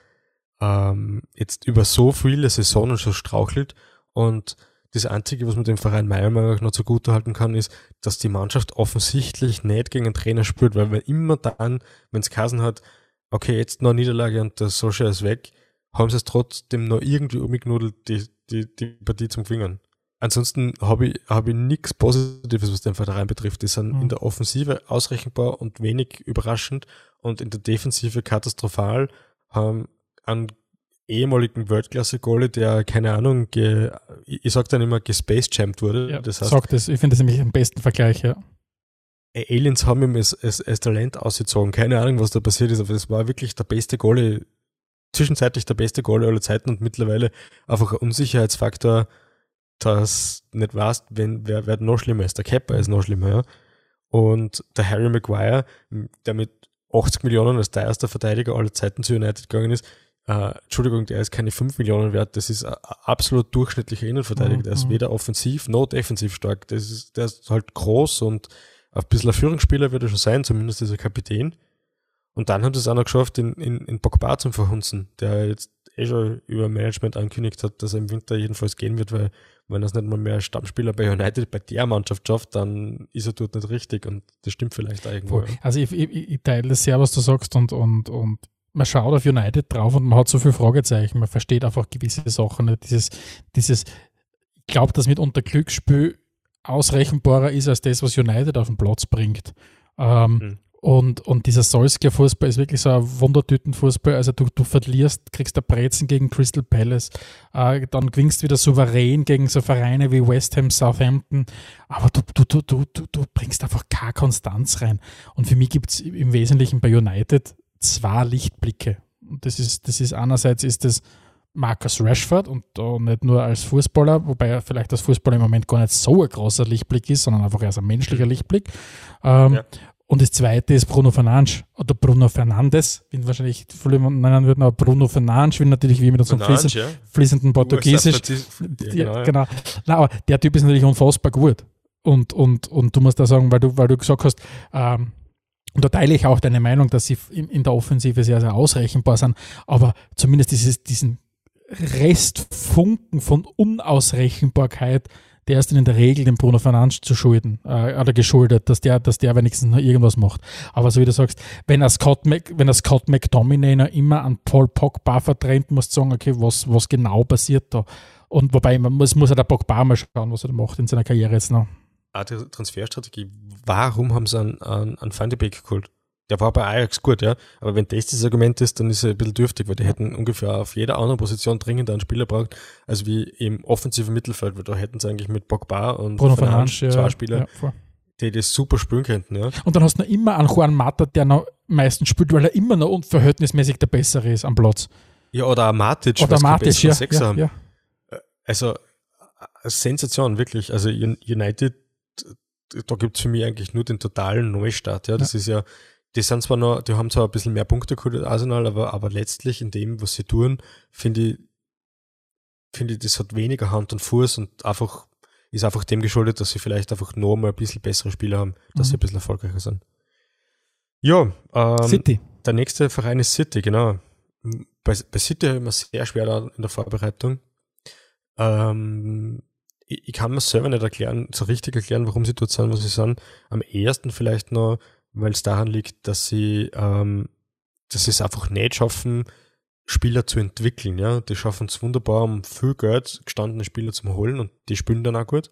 ähm, jetzt über so viele Saisonen schon strauchelt und das Einzige, was man dem Verein meiner Meinung nach noch zugute halten kann, ist, dass die Mannschaft offensichtlich nicht gegen einen Trainer spürt, weil wenn immer dann, wenn es Kassen hat, okay, jetzt noch Niederlage und der Social ist weg, haben sie es trotzdem noch irgendwie umgenudelt, die, die, die Partie zum Gewinnen. Ansonsten habe ich, hab ich nichts Positives, was den Verein betrifft. Die sind mhm. in der Offensive ausrechenbar und wenig überraschend und in der Defensive katastrophal, haben einen ehemaligen Weltklasse-Goalie, der, keine Ahnung, ge, ich sag dann immer, gespacejammed wurde. Ja, das heißt, sag das, ich finde das nämlich am besten Vergleich, ja. Aliens haben ihm als, als, als Talent ausgezogen. Keine Ahnung, was da passiert ist, aber das war wirklich der beste Goalie, zwischenzeitlich der beste Goalie aller Zeiten und mittlerweile einfach ein Unsicherheitsfaktor, dass nicht weißt, wenn, wer, wer noch schlimmer ist. Der Kepper ist noch schlimmer, ja. Und der Harry Maguire, der mit 80 Millionen als teuerster Verteidiger aller Zeiten zu United gegangen ist, äh, Entschuldigung, der ist keine 5 Millionen wert, das ist ein absolut durchschnittlicher Innenverteidiger, mhm. der ist mhm. weder offensiv noch defensiv stark. Das ist, der ist halt groß und ein bisschen ein Führungsspieler wird er schon sein, zumindest ist er Kapitän. Und dann haben sie es auch noch geschafft, in, in, in Pogba zum Verhunzen, der jetzt eh schon über Management angekündigt hat, dass er im Winter jedenfalls gehen wird, weil wenn er es nicht mal mehr Stammspieler bei United bei der Mannschaft schafft, dann ist er dort nicht richtig und das stimmt vielleicht auch irgendwo. Also ich, ich, ich teile sehr, was du sagst und, und, und man schaut auf United drauf und man hat so viele Fragezeichen, man versteht einfach gewisse Sachen. Nicht? Dieses, dieses, ich glaube, dass mitunter Glücksspiel ausrechenbarer ist als das, was United auf den Platz bringt. Ähm, mhm. Und, und dieser Solskjaer-Fußball ist wirklich so ein Wundertüten-Fußball. Also du, du verlierst, kriegst der Brezen gegen Crystal Palace, äh, dann gewinnst wieder souverän gegen so Vereine wie West Ham, Southampton, aber du, du, du, du, du, du bringst einfach keine Konstanz rein. Und für mich gibt es im Wesentlichen bei United zwei Lichtblicke. Und das ist, das ist einerseits ist das Marcus Rashford und uh, nicht nur als Fußballer, wobei er vielleicht als Fußballer im Moment gar nicht so ein großer Lichtblick ist, sondern einfach als ein menschlicher Lichtblick. Ähm, ja. Und das zweite ist Bruno Fernandes oder Bruno Fernandes, wie wahrscheinlich viele nennen würden, aber Bruno Fernandes, wie natürlich wie mit unserem fließend, ja. fließenden Portugiesisch. Ja, genau. genau. Nein, aber der Typ ist natürlich unfassbar gut. Und, und, und du musst da sagen, weil du, weil du gesagt hast, ähm, und da teile ich auch deine Meinung, dass sie in, der Offensive sehr, sehr ausrechenbar sind, aber zumindest dieses, diesen Restfunken von Unausrechenbarkeit der ist in der Regel dem Bruno Fernandes zu schulden äh, oder geschuldet, dass der, dass der wenigstens noch irgendwas macht. Aber so wie du sagst, wenn er Scott, Mac, wenn er Scott McDominay noch immer an Paul Pogba verdrängt, musst du sagen, okay, was, was genau passiert da? Und wobei, man muss, muss er der Pogba mal schauen, was er da macht in seiner Karriere jetzt noch. Die Transferstrategie. Warum haben sie einen, einen, einen Van de Beek geholt? Der war bei Ajax gut, ja. Aber wenn das das Argument ist, dann ist er ein bisschen dürftig, weil die hätten ungefähr auf jeder anderen Position dringend einen Spieler braucht, als wie im offensiven Mittelfeld, weil da hätten sie eigentlich mit Pogba und Bruno Fernandes zwei ja, Spieler, ja, die das super spielen könnten, ja. Und dann hast du noch immer einen Juan Mata, der noch meistens spielt, weil er immer noch unverhältnismäßig der Bessere ist am Platz. Ja, oder Matic, oder Matic, ja, ja, ja. Also, Sensation, wirklich. Also United, da gibt's für mich eigentlich nur den totalen Neustart, ja. Das ja. ist ja die sind zwar noch, die haben zwar ein bisschen mehr Punkte geholt Arsenal, aber, aber letztlich in dem, was sie tun, finde ich, finde ich, das hat weniger Hand und Fuß und einfach, ist einfach dem geschuldet, dass sie vielleicht einfach noch mal ein bisschen bessere Spieler haben, dass mhm. sie ein bisschen erfolgreicher sind. Ja, ähm, City. Der nächste Verein ist City, genau. Bei, bei City habe ich mir sehr schwer da in der Vorbereitung. Ähm, ich, ich, kann mir selber nicht erklären, so richtig erklären, warum sie dort sind, wo sie sind. Am ersten vielleicht noch weil es daran liegt, dass sie, ähm, dass sie es einfach nicht schaffen, Spieler zu entwickeln. Ja, die schaffen es wunderbar, um viel Geld gestandene Spieler zu holen und die spielen dann auch gut.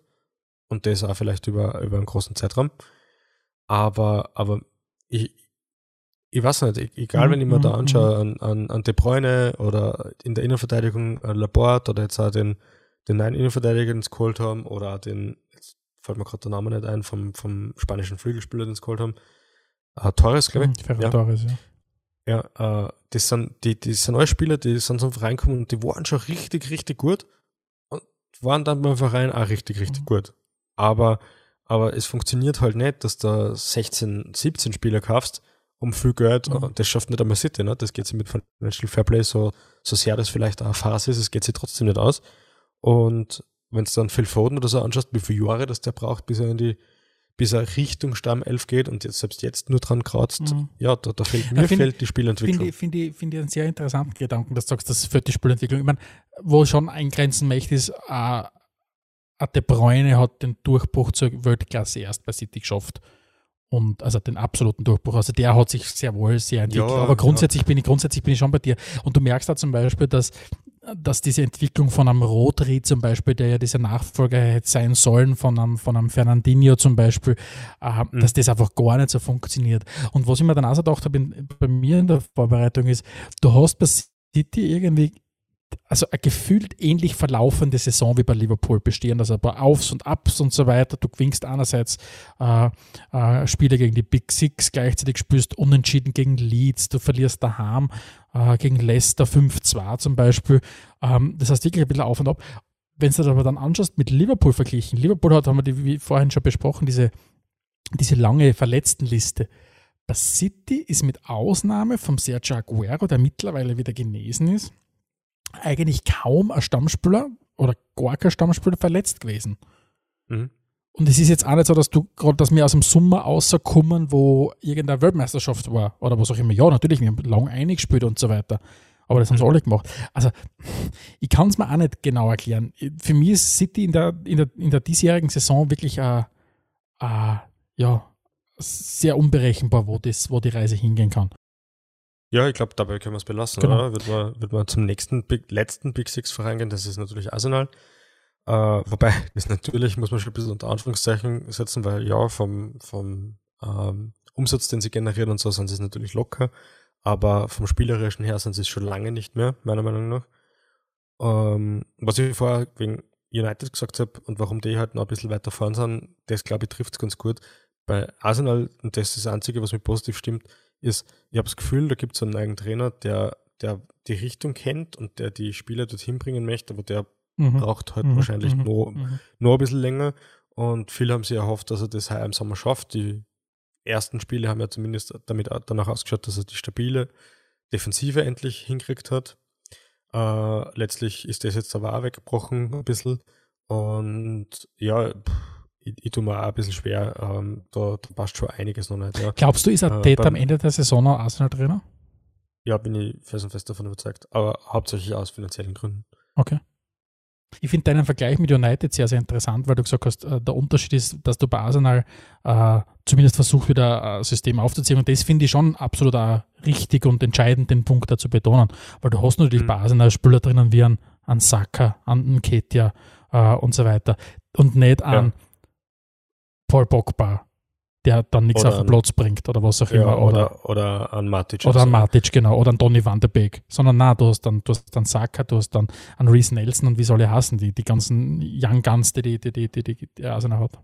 Und das auch vielleicht über, über einen großen Zeitraum. Aber, aber ich, ich weiß nicht, e-, egal, wenn ich mir da mhm, anschaue, mhm. an, an, an De Bruyne oder in der Innenverteidigung an Laporte oder jetzt auch den, den neuen Innenverteidiger, den sie geholt haben, oder auch den, jetzt fällt mir gerade der Name nicht ein, vom, vom spanischen Flügelspieler, den sie geholt haben, Uh, Torres, glaube ich. Ferran ja. Torres, ja. Ja, äh, das sind, die, die sind alle Spieler, die sind zum Verein gekommen und die waren schon richtig, richtig gut und waren dann beim Verein auch richtig, richtig mhm. gut. aber, aber es funktioniert halt nicht, dass du 16, 17 Spieler kaufst um viel Geld. Mhm. Das schafft nicht einmal City, ne? Das geht sich mit Financial Fairplay, so, so sehr das vielleicht auch eine Phase ist, es geht sich trotzdem nicht aus. Und wenn du dann Phil Foden oder so anschaust, wie viele Jahre das der braucht, bis er in die bis er Richtung Stamm 11 geht und jetzt selbst jetzt nur dran kratzt, mhm. ja, da, da fehlt mir find, fehlt die Spielentwicklung. Finde ich, find ich, find ich einen sehr interessanten Gedanken, dass du sagst, das fehlt die Spielentwicklung. Ich meine, wo schon eingrenzen möchte, ist, äh, De Bruyne hat den Durchbruch zur Weltklasse erst bei City geschafft. Und also den absoluten Durchbruch. Also der hat sich sehr wohl sehr entwickelt. Ja, Aber grundsätzlich ja. bin ich, grundsätzlich bin ich schon bei dir. Und du merkst da zum Beispiel, dass dass diese Entwicklung von einem Rodri zum Beispiel, der ja dieser Nachfolger hätte sein sollen, von einem, von einem Fernandinho zum Beispiel, äh, mhm. dass das einfach gar nicht so funktioniert. Und was ich mir dann auch so gedacht habe, in, bei mir in der Vorbereitung ist, du hast bei City irgendwie also eine gefühlt ähnlich verlaufende Saison wie bei Liverpool bestehen, also ein paar Aufs und Ups und so weiter. Du gewinnst einerseits äh, äh, Spiele gegen die Big Six, gleichzeitig spielst unentschieden gegen Leeds, du verlierst daheim äh, gegen Leicester 5-2 zum Beispiel. Ähm, das heißt wirklich ein bisschen auf und ab. Wenn du das aber dann anschaust mit Liverpool verglichen, Liverpool hat, haben wir die, wie vorhin schon besprochen, diese, diese lange Verletztenliste. Bei City ist mit Ausnahme vom Sergio Aguero, der mittlerweile wieder genesen ist, eigentlich kaum ein Stammspieler oder gar kein Stammspieler verletzt gewesen. Mhm. Und es ist jetzt auch nicht so, dass du gerade, dass wir aus dem Sommer rauskommen, wo irgendeine Weltmeisterschaft war oder was auch immer. Ja, natürlich, wir haben lang eingespielt und so weiter. Aber das haben sie mhm. alle gemacht. Also, ich kann es mir auch nicht genau erklären. Für mich ist City in der, in der, in der diesjährigen Saison wirklich äh, äh, ja, sehr unberechenbar, wo, das, wo die Reise hingehen kann. Ja, ich glaube, dabei können wir es belassen, genau. oder? Wird man, wird man zum nächsten Big, letzten Big Six vorangehen, das ist natürlich Arsenal. Äh, wobei, das natürlich muss man schon ein bisschen unter Anführungszeichen setzen, weil ja, vom, vom ähm, Umsatz, den sie generieren und so, sind sie natürlich locker. Aber vom Spielerischen her sind sie es schon lange nicht mehr, meiner Meinung nach. Ähm, was ich vorher wegen United gesagt habe und warum die halt noch ein bisschen weiter vorn sind, das glaube ich trifft es ganz gut. Bei Arsenal, und das ist das Einzige, was mir positiv stimmt, ist, ich habe das Gefühl, da gibt es einen eigenen Trainer, der, der die Richtung kennt und der die Spieler dorthin bringen möchte, aber der mhm. braucht halt mhm. wahrscheinlich mhm. Nur, mhm. nur ein bisschen länger. Und viele haben sich erhofft, dass er das heuer im Sommer schafft. Die ersten Spiele haben ja zumindest damit danach ausgeschaut, dass er die stabile Defensive endlich hinkriegt hat. Äh, letztlich ist das jetzt aber auch weggebrochen ein bisschen. Und ja, pff, ich, ich tue mir auch ein bisschen schwer. Ähm, da, da, passt schon einiges noch nicht. Ja. Glaubst du, ist er äh, am Ende der Saison noch Arsenal-Trainer? Ja, bin ich fest und fest davon überzeugt. Aber hauptsächlich aus finanziellen Gründen. Okay. Ich finde deinen Vergleich mit United sehr, sehr interessant, weil du gesagt hast, äh, der Unterschied ist, dass du bei Arsenal äh, zumindest versuchst, wieder ein System aufzuziehen. Und das finde ich schon absolut auch richtig und entscheidend, den Punkt da zu betonen. Weil du hast natürlich mhm. bei Arsenal Spieler drinnen wie ein, ein Saka, ein Ketia äh, und so weiter. Und nicht an, ja. Paul Pogba, der dann nichts auf den Platz bringt oder was auch ja, immer. Oder, oder, oder an Matic. Oder an Matic, genau. Oder an Donny van de Beek. Sondern na, du hast dann, du hast dann Saka, du hast dann an Reese Nelson und wie soll er hassen, die, die ganzen Young Guns, die die, die, die, die, die, die Arsenal hat.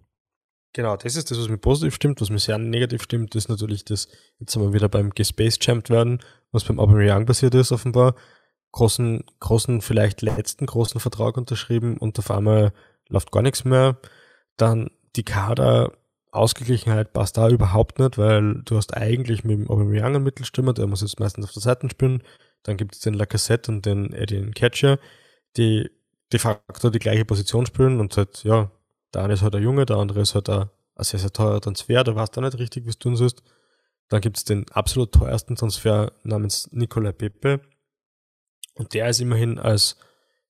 Genau, das ist das, was mir positiv stimmt. Was mir sehr negativ stimmt, ist natürlich das, jetzt sind wir wieder beim Gespace Champ werden, was beim Aubameyang passiert ist, offenbar. Großen, großen, vielleicht letzten großen Vertrag unterschrieben und auf einmal läuft gar nichts mehr. Dann die Kader-Ausgeglichenheit passt da überhaupt nicht, weil du hast eigentlich mit dem Aubameyang einen Mittelstürmer, der muss jetzt meistens auf der Seite spielen. Dann gibt es den Lacazette und den Eddie Catcher, die de facto die gleiche Position spielen und halt, ja, der eine ist halt ein Junge, der andere ist halt ein, ein sehr, sehr teurer Transfer, der weiß da nicht richtig, wie es tun sollst. Dann gibt es den absolut teuersten Transfer namens Nicola Pepe. Und der ist immerhin als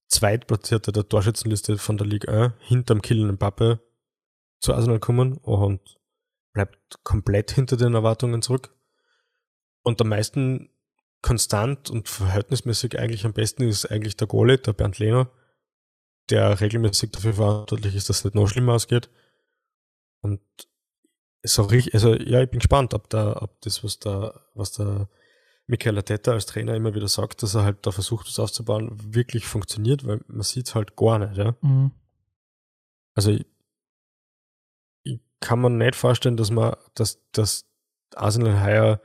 Zweitplatzierter der Torschützenliste von der Liga 1 hinterm Killen Mbappe zu Arsenal kommen und bleibt komplett hinter den Erwartungen zurück. Und am meisten konstant und verhältnismäßig eigentlich am besten ist eigentlich der Goalie, der Bernd Lehner, der regelmäßig dafür verantwortlich ist, dass es nicht noch schlimmer ausgeht. Und so richtig, also ja, ich bin gespannt, ob da, ob das, was da, was der Michael Arteta als Trainer immer wieder sagt, dass er halt da versucht, das aufzubauen, wirklich funktioniert, weil man sieht es halt gar nicht, ja. Mhm. Also ich, kann man nicht vorstellen, dass man, dass, dass Arsenal heuer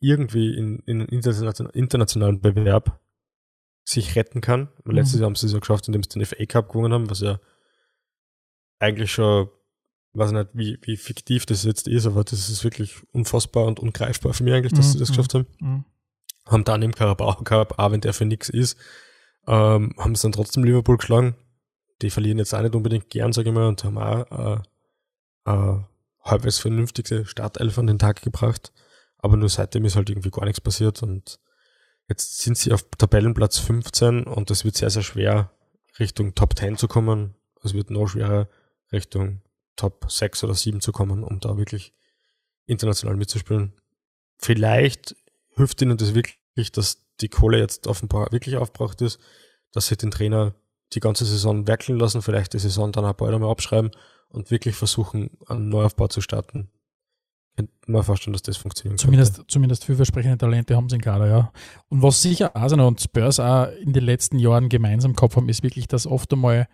irgendwie in, in internationalen Bewerb sich retten kann. Mhm. Letztes Jahr haben sie es ja geschafft, indem sie den FA Cup gewonnen haben, was ja eigentlich schon Ich weiß nicht, wie, wie fiktiv das jetzt ist, aber das ist wirklich unfassbar und ungreifbar für mich eigentlich, dass Mhm, sie das geschafft haben. Mhm. Haben dann im Carabao Cup, auch wenn der für nichts ist, ähm, haben sie dann trotzdem Liverpool geschlagen. Die verlieren jetzt auch nicht unbedingt gern, sage ich mal, und haben auch äh, äh, halbwegs vernünftige Startelf an den Tag gebracht. Aber nur seitdem ist halt irgendwie gar nichts passiert und jetzt sind sie auf Tabellenplatz 15 und es wird sehr, sehr schwer, Richtung Top 10 zu kommen. Es wird noch schwerer, Richtung Top 6 oder 7 zu kommen, um da wirklich international mitzuspielen. Vielleicht hilft ihnen das wirklich, dass die Kohle jetzt offenbar wirklich aufgebraucht ist, dass sie den Trainer die ganze Saison werkeln lassen, vielleicht die Saison dann auch bald einmal abschreiben und wirklich versuchen, einen Neuaufbau zu starten. Könnte man vorstellen, dass das funktionieren Zumindest, zumindest vielversprechende Talente haben sie im Kader, ja. Und was sicher Arsenal und Spurs auch in den letzten Jahren gemeinsam gehabt haben, ist wirklich, dass oft einmal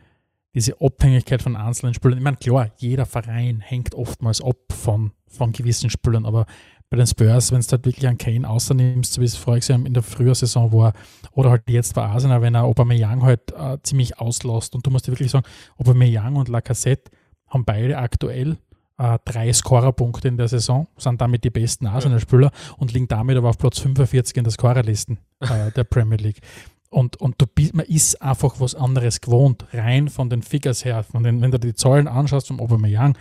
diese Abhängigkeit von einzelnen Spielern, ich meine, klar, jeder Verein hängt oftmals ab von, von gewissen Spielern, aber bei den Spurs, wenn du halt wirklich einen Kane außernimmst, so wie es vorher in der Frühjahrsaison war, oder halt jetzt bei Arsenal, wenn er Aubameyang halt äh, ziemlich auslässt und du musst dir wirklich sagen, Aubameyang und Lacazette haben beide aktuell äh, drei Scorerpunkte in der Saison, sind damit die besten Arsenal-Spieler und liegen damit aber auf Platz 45 in der Scorerlisten äh, der Premier League. Und, und du bist, man ist einfach was anderes gewohnt, rein von den Figures her. Von den, wenn du die Zahlen anschaust vom Aubameyang,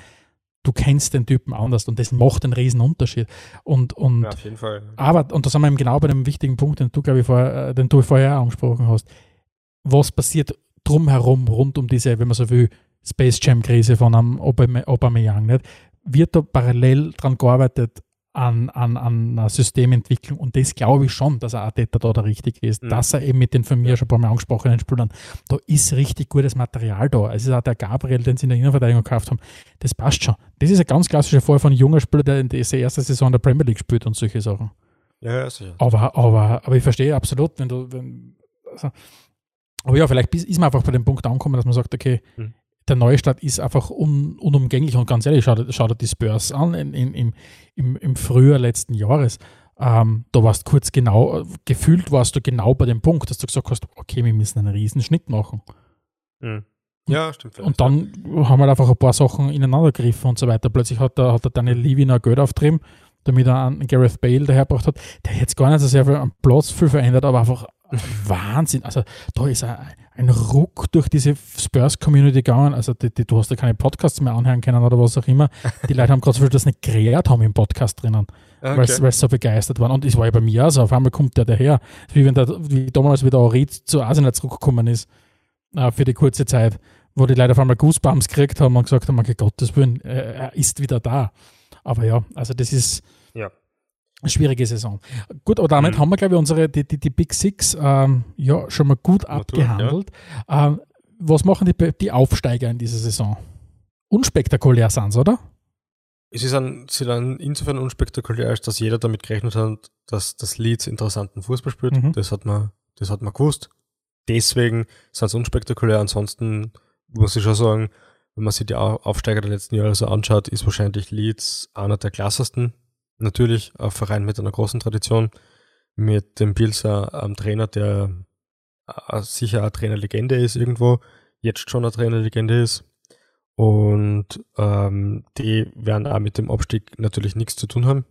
du kennst den Typen anders und das macht einen riesen Unterschied. Und, und Ja, auf jeden Fall. aber, und da sind wir eben genau bei dem wichtigen Punkt, den du, glaube ich, vorher, äh, den du vorher angesprochen hast. Was passiert drumherum, rund um diese, wenn man so will, Space Jam-Krise von einem Aubame- Aubameyang, nicht? Wird da parallel dran gearbeitet an, an, an einer Systementwicklung und das glaube ich schon, dass Arteta da der Richtige ist, Mhm. dass er eben mit den von mir schon ein paar Mal angesprochenen Spielern, da ist richtig gutes Material da. Es ist auch der Gabriel, den sie in der Innenverteidigung gekauft haben, das passt schon. Das ist ein ganz klassischer Fall von jungen Spieler, der in dieser ersten Saison der Premier League spielt und solche Sachen. Ja, sicher. Aber, aber, aber ich verstehe absolut, wenn du, wenn, also, aber ja, vielleicht ist man einfach bei dem Punkt angekommen, dass man sagt, okay, Mhm. Der Neustart ist einfach un, unumgänglich und ganz ehrlich, schau dir, schau dir die Spurs an in, in, im, im, im Frühjahr letzten Jahres. Ähm, da warst kurz genau, gefühlt warst du genau bei dem Punkt, dass du gesagt hast, okay, wir müssen einen riesen Schnitt machen. Mhm. Ja, stimmt. Und dann haben wir einfach ein paar Sachen ineinander gegriffen und so weiter. Plötzlich hat der, hat Daniel Levy noch Geld auftrieben, damit er einen Gareth Bale dahergebracht hat. Der jetzt gar nicht so sehr viel am Platz viel verändert, aber einfach Wahnsinn. Also da ist ein, ein Ruck durch diese Spurs-Community gegangen. Also die, die, du hast ja keine Podcasts mehr anhören können oder was auch immer. Die Leute haben gerade so viel das nicht gerät haben im Podcast drinnen ja. weil Okay. sie so begeistert waren. Und es war ja bei mir auch so, auf einmal kommt der daher. Wie wenn der, wie damals wieder Orit zu Arsenal zurückgekommen ist, äh, für die kurze Zeit, wo die Leute auf einmal Goosebumps gekriegt haben und gesagt haben, okay, Gottes Willen, äh, er ist wieder da. Aber ja, also das ist Ja. Schwierige Saison. Gut, aber damit Mhm. haben wir, glaube ich, unsere, die, die, die Big Six ähm, ja, schon mal gut Natur, abgehandelt. Ähm, was machen die, die Aufsteiger in dieser Saison? Unspektakulär sind sie, oder? Es ist ein, sie dann insofern unspektakulär, als dass jeder damit gerechnet hat, dass das Leeds interessanten Fußball spielt. Mhm. Das hat man, das hat man gewusst. Deswegen sind sie unspektakulär. Ansonsten muss ich schon sagen, wenn man sich die Au- Aufsteiger der letzten Jahre so anschaut, ist wahrscheinlich Leeds einer der klassesten. Natürlich ein Verein mit einer großen Tradition, mit dem Bielsa am Trainer, der äh, sicher eine Trainerlegende ist irgendwo, jetzt schon eine Trainerlegende ist. Und ähm, die werden auch mit dem Abstieg natürlich nichts zu tun haben.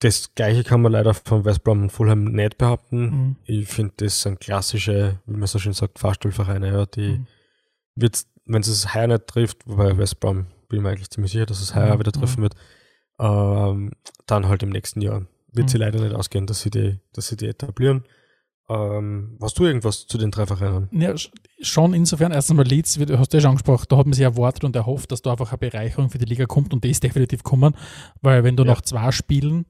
Das gleiche kann man leider von West Brom und Fulham nicht behaupten. Mhm. Ich finde, das sind klassische, wie man so schön sagt, Fahrstuhlvereine, ja, die Mhm. wird, wenn es es heuer nicht trifft, wobei West Brom bin ich mir eigentlich ziemlich sicher, dass es heuer Mhm. wieder treffen wird, ähm, dann halt im nächsten Jahr. Wird Mhm. sie leider nicht ausgehen, dass sie die, dass sie die etablieren. Ähm, hast du irgendwas zu den drei Vereinen? Ja, sch- schon insofern, erst einmal Leeds, wie du hast du ja schon angesprochen, da hat man sich erwartet und erhofft, dass da einfach eine Bereicherung für die Liga kommt und die ist definitiv kommen, weil wenn du Ja. nach zwei Spielen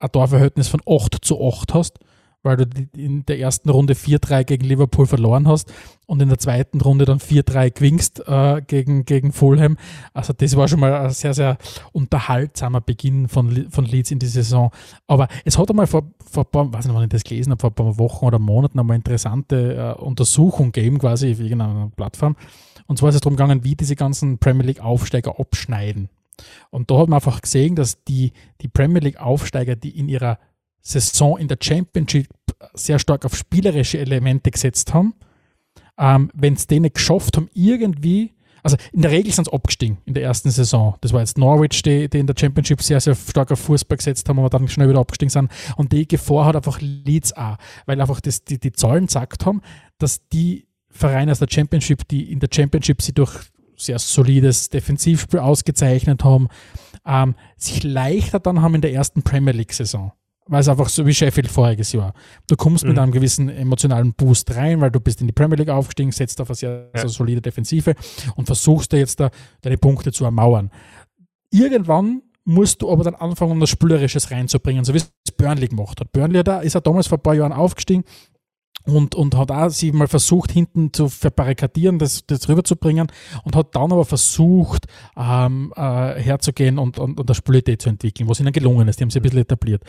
ein Torverhältnis von 8 zu 8 hast, weil du in der ersten Runde 4-3 gegen Liverpool verloren hast und in der zweiten Runde dann 4-3 gewinnst äh, gegen, gegen Fulham. Also das war schon mal ein sehr, sehr unterhaltsamer Beginn von, von Leeds in die Saison. Aber es hat einmal vor, vor paar, weiß nicht, wann ich das gelesen habe, vor ein paar Wochen oder Monaten einmal interessante äh, Untersuchung gegeben, quasi auf irgendeiner Plattform. Und zwar ist es darum gegangen, wie diese ganzen Premier League-Aufsteiger abschneiden. Und da hat man einfach gesehen, dass die, die Premier League-Aufsteiger, die in ihrer Saison in der Championship sehr stark auf spielerische Elemente gesetzt haben, ähm, wenn es denen geschafft haben, irgendwie Also in der Regel sind sie abgestiegen in der ersten Saison. Das war jetzt Norwich, die, die in der Championship sehr, sehr stark auf Fußball gesetzt haben, aber dann schnell wieder abgestiegen sind. Und die Gefahr hat einfach Leeds auch, weil einfach das, die, die Zahlen gesagt haben, dass die Vereine aus der Championship, die in der Championship sie durch sehr solides Defensivspiel ausgezeichnet haben, ähm, sich leichter dann haben in der ersten Premier League-Saison. Weil es einfach so wie Sheffield voriges Jahr. Du kommst mhm. mit einem gewissen emotionalen Boost rein, weil du bist in die Premier League aufgestiegen, setzt auf eine sehr, ja. sehr solide Defensive und versuchst da jetzt da deine Punkte zu ermauern. Irgendwann musst du aber dann anfangen, um das Spielerisches reinzubringen, so wie es Burnley gemacht hat. Burnley da ist er damals vor ein paar Jahren aufgestiegen und, und hat auch sie mal versucht, hinten zu verbarrikadieren, das, das rüberzubringen und hat dann aber versucht, ähm, äh, herzugehen und, und, und das Spielidee zu entwickeln, was ihnen gelungen ist. Die haben sie ein bisschen etabliert.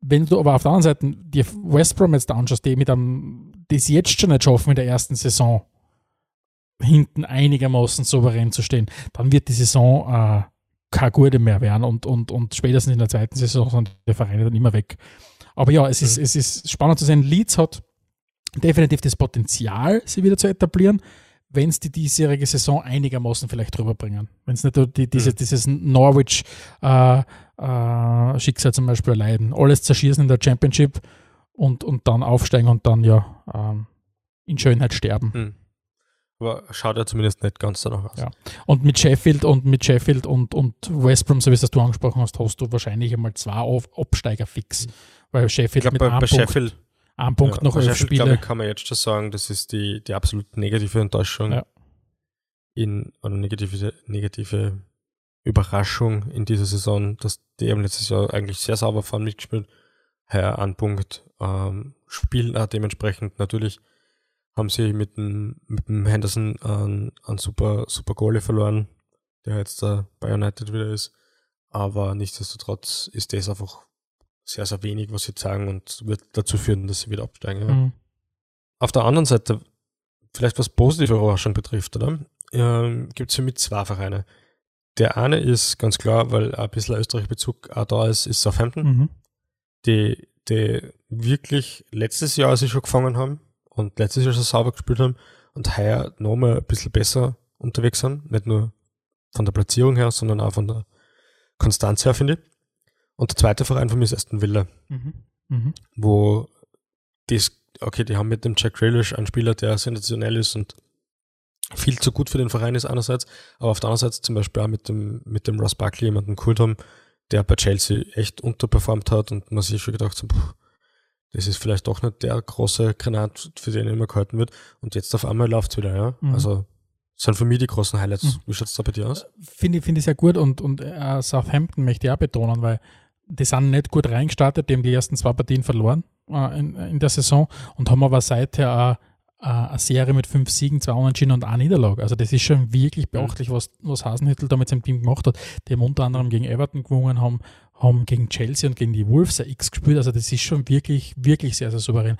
Wenn du aber auf der anderen Seite die West Brom jetzt anschaust, die mit einem, es jetzt schon nicht schaffen in der ersten Saison, hinten einigermaßen souverän zu stehen, dann wird die Saison äh, keine gute mehr werden und, und, und spätestens in der zweiten Saison sind die Vereine dann immer weg. Aber ja, es ist, mhm. es ist spannend zu sehen. Leeds hat definitiv das Potenzial, sie wieder zu etablieren, wenn es die diesjährige Saison einigermaßen vielleicht rüberbringen. Wenn es nicht die, diese, mhm. dieses Norwich äh, äh, Schicksal zum Beispiel erleiden. Alles zerschießen in der Championship und, und dann aufsteigen und dann ja ähm, in Schönheit sterben. Mhm. Aber schaut ja zumindest nicht ganz danach aus. Ja. Und mit Sheffield und mit Sheffield und, und West Brom, so wie es du angesprochen hast, hast du wahrscheinlich einmal zwei Absteiger fix. Mhm. Weil Sheffield ich glaub, mit bei, bei Sheffield ein Punkt ja, noch elf Spiele. Glaube, kann man jetzt schon sagen, das ist die, die absolut negative Enttäuschung ja. in, oder negative, negative Überraschung in dieser Saison, dass die eben letztes Jahr eigentlich sehr sauber fahren mitgespielt. Heuer ein Punkt. Ähm, spielen auch dementsprechend natürlich haben sie mit dem, mit dem Henderson einen, einen super, super Goalie verloren, der jetzt da bei United wieder ist. Aber nichtsdestotrotz ist das einfach sehr, sehr wenig, was sie sagen und wird dazu führen, dass sie wieder absteigen. Ja. Mhm. Auf der anderen Seite, vielleicht was positive Überraschung betrifft, oder? Ähm, Gibt es für mich zwei Vereine. Der eine ist ganz klar, weil ein bisschen Österreich-Bezug auch da ist, ist Southampton, mhm. die, die wirklich letztes Jahr sich schon gefangen haben und letztes Jahr schon sauber gespielt haben und heuer nochmal ein bisschen besser unterwegs sind. Nicht nur von der Platzierung her, sondern auch von der Konstanz her, finde ich. Und der zweite Verein von mir ist Aston Villa, mhm. Mhm. wo das, okay, die haben mit dem Jack Grealish einen Spieler, der sensationell ist und viel zu gut für den Verein ist einerseits, aber auf der anderen Seite zum Beispiel auch mit dem, mit dem Ross Buckley jemanden geholt haben, der bei Chelsea echt unterperformt hat und man sich schon gedacht hat, das ist vielleicht doch nicht der große Granat, für den immer gehalten wird. Und jetzt auf einmal läuft es wieder, ja. Mhm. Also sind für mich die großen Highlights. Mhm. Wie schaut es da bei dir aus? Finde ich, finde ich sehr gut und, und uh, Southampton möchte ich auch betonen, weil die sind nicht gut reingestartet, die haben die ersten zwei Partien verloren äh, in, in, der Saison und haben aber seither auch äh, eine Serie mit fünf Siegen, zwei Unentschieden und eine Niederlage. Also das ist schon wirklich beachtlich, was, was Hasenhüttel da mit seinem Team gemacht hat. Die haben unter anderem gegen Everton gewonnen, haben, haben gegen Chelsea und gegen die Wolves ein X gespielt. Also das ist schon wirklich, wirklich sehr, sehr souverän.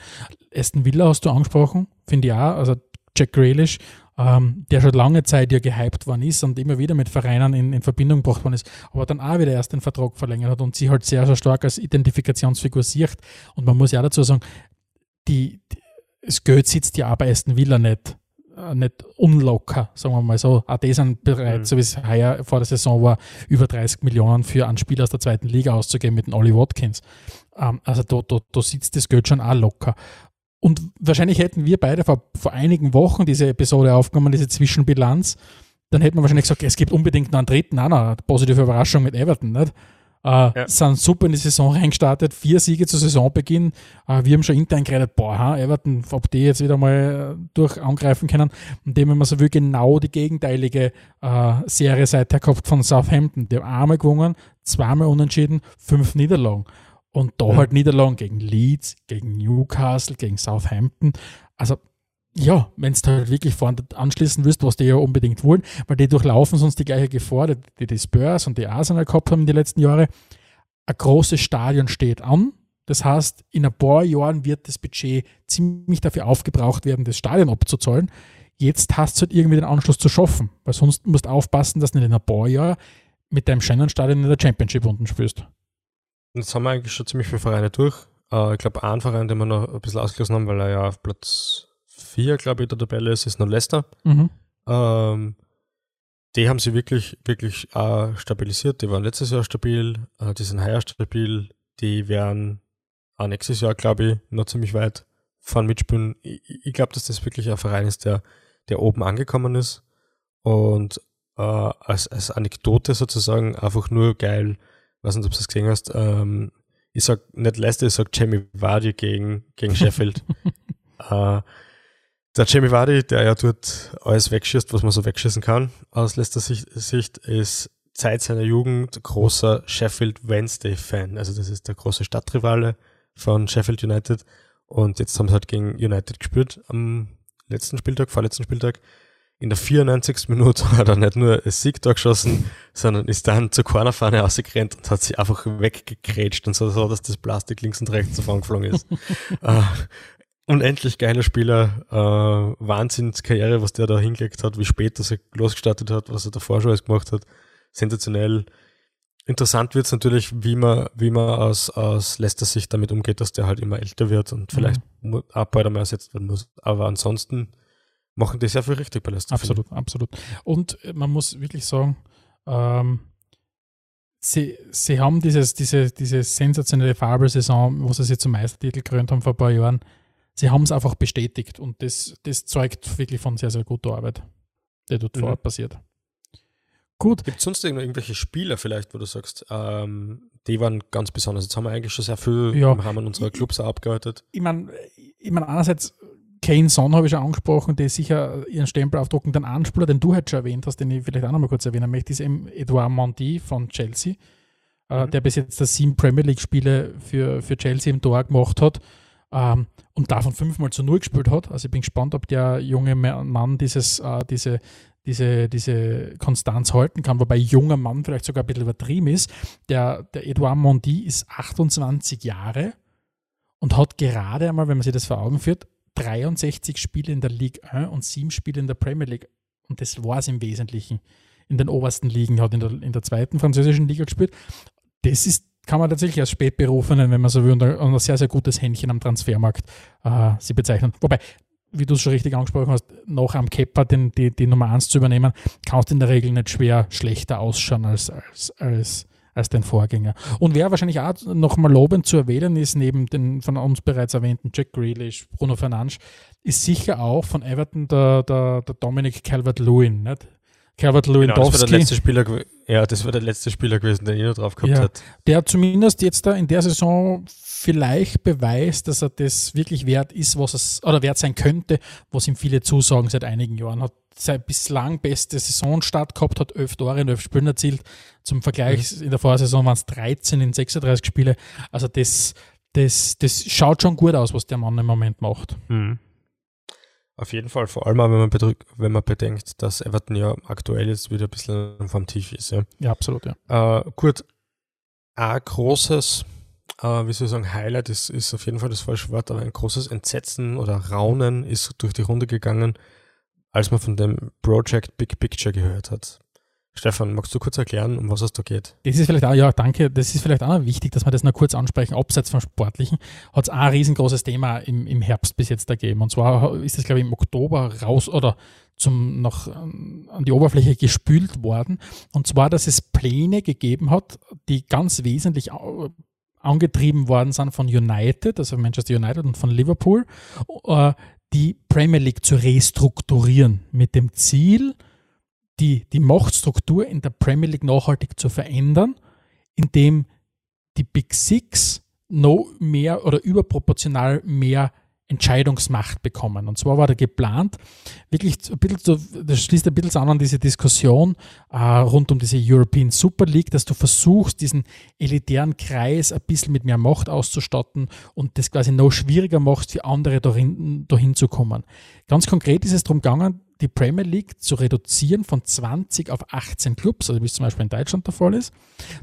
Aston Villa hast du angesprochen, finde ich auch. Also Jack Grealish ähm, der schon lange Zeit ja gehypt worden ist und immer wieder mit Vereinen in, in Verbindung gebracht worden ist, aber dann auch wieder erst den Vertrag verlängert hat und sie halt sehr, sehr stark als Identifikationsfigur sieht. Und man muss ja auch dazu sagen, die, die, das Geld sitzt ja auch bei Aston Villa nicht, äh, nicht unlocker, sagen wir mal so. Auch die sind bereit, mhm. so wie es heuer vor der Saison war, über 30 Millionen für einen Spieler aus der zweiten Liga auszugeben mit dem Ollie Watkins. Ähm, also da, da, da sitzt das Geld schon auch locker. Und wahrscheinlich hätten wir beide vor, vor einigen Wochen diese Episode aufgenommen, diese Zwischenbilanz. Dann hätten wir wahrscheinlich gesagt, es gibt unbedingt noch einen dritten, auch noch eine positive Überraschung mit Everton. Nicht? Äh, ja. Sind super in die Saison reingestartet, vier Siege zu Saisonbeginn. Äh, wir haben schon intern geredet, boah, ha, Everton, ob die jetzt wieder mal durch angreifen können. Und dem haben wir so wie genau die gegenteilige äh, Serie seither gehabt von Southampton. Die haben einmal gewonnen, zweimal unentschieden, fünf Niederlagen. Und da ja. halt Niederlagen gegen Leeds, gegen Newcastle, gegen Southampton. Also ja, wenn du halt wirklich vorne anschließen willst, was die ja unbedingt wollen, weil die durchlaufen sonst die gleiche Gefahr, die die Spurs und die Arsenal gehabt haben in den letzten Jahren. Ein großes Stadion steht an. Das heißt, in ein paar Jahren wird das Budget ziemlich dafür aufgebraucht werden, das Stadion abzuzahlen. Jetzt hast du halt irgendwie den Anschluss zu schaffen, weil sonst musst du aufpassen, dass du nicht in ein paar Jahren mit deinem schönen Stadion in der Championship unten spielst. Jetzt haben wir eigentlich schon ziemlich viele Vereine durch. Uh, ich glaube, ein Verein, den wir noch ein bisschen ausgelassen haben, weil er ja auf Platz 4, glaube ich, der Tabelle ist, ist noch Leicester. Mhm. Ähm, die haben sie wirklich, wirklich äh, stabilisiert. Die waren letztes Jahr stabil, äh, die sind heuer stabil, die werden auch nächstes Jahr, glaube ich, noch ziemlich weit fahren mitspielen. Ich, ich glaube, dass das wirklich ein Verein ist, der, der oben angekommen ist und äh, als, als Anekdote sozusagen einfach nur geil, weiß nicht, ob du das gesehen hast, ähm, ich sag nicht Leicester, ich sag Jamie Vardy gegen, gegen Sheffield. äh, der Jamie Vardy, der ja dort alles wegschießt, was man so wegschießen kann, aus Leicester Sicht, ist seit seiner Jugend großer Sheffield Wednesday-Fan. Also das ist der große Stadtrivale von Sheffield United. Und jetzt haben sie halt gegen United gespielt am letzten Spieltag, vorletzten Spieltag. In der 94. Minute hat er nicht nur ein Siegtor geschossen, sondern ist dann zur Cornerfahne rausgerannt und hat sich einfach weggekrätscht und so, so dass das Plastik links und rechts davon geflogen ist. uh, unendlich geiler Spieler, uh, Wahnsinnskarriere, was der da hingelegt hat, wie spät er losgestartet hat, was er davor schon alles gemacht hat. Sensationell. Interessant wird es natürlich, wie man, wie man aus, aus Leicester Sicht damit umgeht, dass der halt immer älter wird und vielleicht mhm. auch bald einmal ersetzt werden muss. Aber ansonsten machen die sehr viel richtig bei Leicester. Absolut, absolut. Und man muss wirklich sagen, ähm, sie, sie haben dieses, diese, diese sensationelle Fabel-Saison, wo sie sich zum Meistertitel gekrönt haben vor ein paar Jahren, sie haben es einfach bestätigt und das, das zeugt wirklich von sehr, sehr guter Arbeit, die dort mhm. vor Ort passiert. Gut. Gibt es sonst irgendwelche Spieler vielleicht, wo du sagst, ähm, die waren ganz besonders? Jetzt haben wir eigentlich schon sehr viel ja. im Rahmen unserer Clubs abgearbeitet. Ich meine, ich mein, einerseits Kane Son habe ich schon angesprochen, die sicher ihren Stempel aufdrucken. Den Anspieler, den du heute schon erwähnt hast, den ich vielleicht auch noch mal kurz erwähnen möchte, ist eben Edouard Mondi von Chelsea, äh, mhm. der bis jetzt das sieben Premier League-Spiele für, für Chelsea im Tor gemacht hat ähm, und davon fünfmal zu null gespielt hat. Also ich bin gespannt, ob der junge Mann dieses, äh, diese, diese, diese Konstanz halten kann, wobei junger Mann vielleicht sogar ein bisschen übertrieben ist. Der, der Edouard Mondi ist 28 Jahre und hat gerade einmal, wenn man sich das vor Augen führt, 63 Spiele in der Ligue 1 und 7 Spiele in der Premier League. Und das war es im Wesentlichen in den obersten Ligen, hat in der, in der zweiten französischen Liga gespielt. Das ist, kann man tatsächlich als Spätberufenen, wenn man so will, und ein, sehr, sehr gutes Händchen am Transfermarkt äh, sie bezeichnen. Wobei, wie du es schon richtig angesprochen hast, noch am Kepper den, die, die Nummer 1 zu übernehmen, kannst in der Regel nicht schwer schlechter ausschauen als, als, als, als den Vorgänger. Und wer wahrscheinlich auch nochmal lobend zu erwähnen ist, neben den von uns bereits erwähnten Jack Grealish, Bruno Fernandes, ist sicher auch von Everton der, der, der Dominic Calvert-Lewin. Calvert-Lewandowski. Genau, das Spieler, ja, das war der letzte Spieler gewesen, den ich noch drauf gehabt ja, hat. Der zumindest jetzt da in der Saison vielleicht beweist, dass er das wirklich wert ist, was es, oder wert sein könnte, was ihm viele zusagen seit einigen Jahren. Hat seine bislang beste Saisonstart gehabt, hat elf Tore in elf Spielen erzielt. Zum Vergleich mhm. in der Vorsaison waren es 13 in 36 Spiele. Also das, das, das schaut schon gut aus, was der Mann im Moment macht. Mhm. Auf jeden Fall, vor allem auch, wenn man, bedrückt, wenn man bedenkt, dass Everton ja aktuell jetzt wieder ein bisschen vom Tief ist. Ja, ja absolut, ja. Äh, gut, ein großes äh, wie soll ich sagen, Highlight ist, ist auf jeden Fall das falsche Wort, aber ein großes Entsetzen oder Raunen ist durch die Runde gegangen, als man von dem Project Big Picture gehört hat. Stefan, magst du kurz erklären, um was es da geht? Das ist vielleicht auch, ja, danke. Das ist vielleicht auch wichtig, dass wir das noch kurz ansprechen. Abseits vom Sportlichen hat es auch ein riesengroßes Thema im, im Herbst bis jetzt ergeben. Und zwar ist es, glaube ich, im Oktober raus oder zum, noch an die Oberfläche gespült worden. Und zwar, dass es Pläne gegeben hat, die ganz wesentlich angetrieben worden sind von United, also Manchester United und von Liverpool, äh, die Premier League zu restrukturieren mit dem Ziel, die, die Machtstruktur in der Premier League nachhaltig zu verändern, indem die Big Six noch mehr oder überproportional mehr Entscheidungsmacht bekommen. Und zwar war da geplant, wirklich ein bisschen zu, das schließt ein bisschen an an diese Diskussion äh, rund um diese European Super League, dass du versuchst, diesen elitären Kreis ein bisschen mit mehr Macht auszustatten und das quasi noch schwieriger machst, für andere dahin, dahin zu kommen. Ganz konkret ist es darum gegangen, die Premier League zu reduzieren von 20 auf 18 Clubs, also wie es zum Beispiel in Deutschland der Fall ist.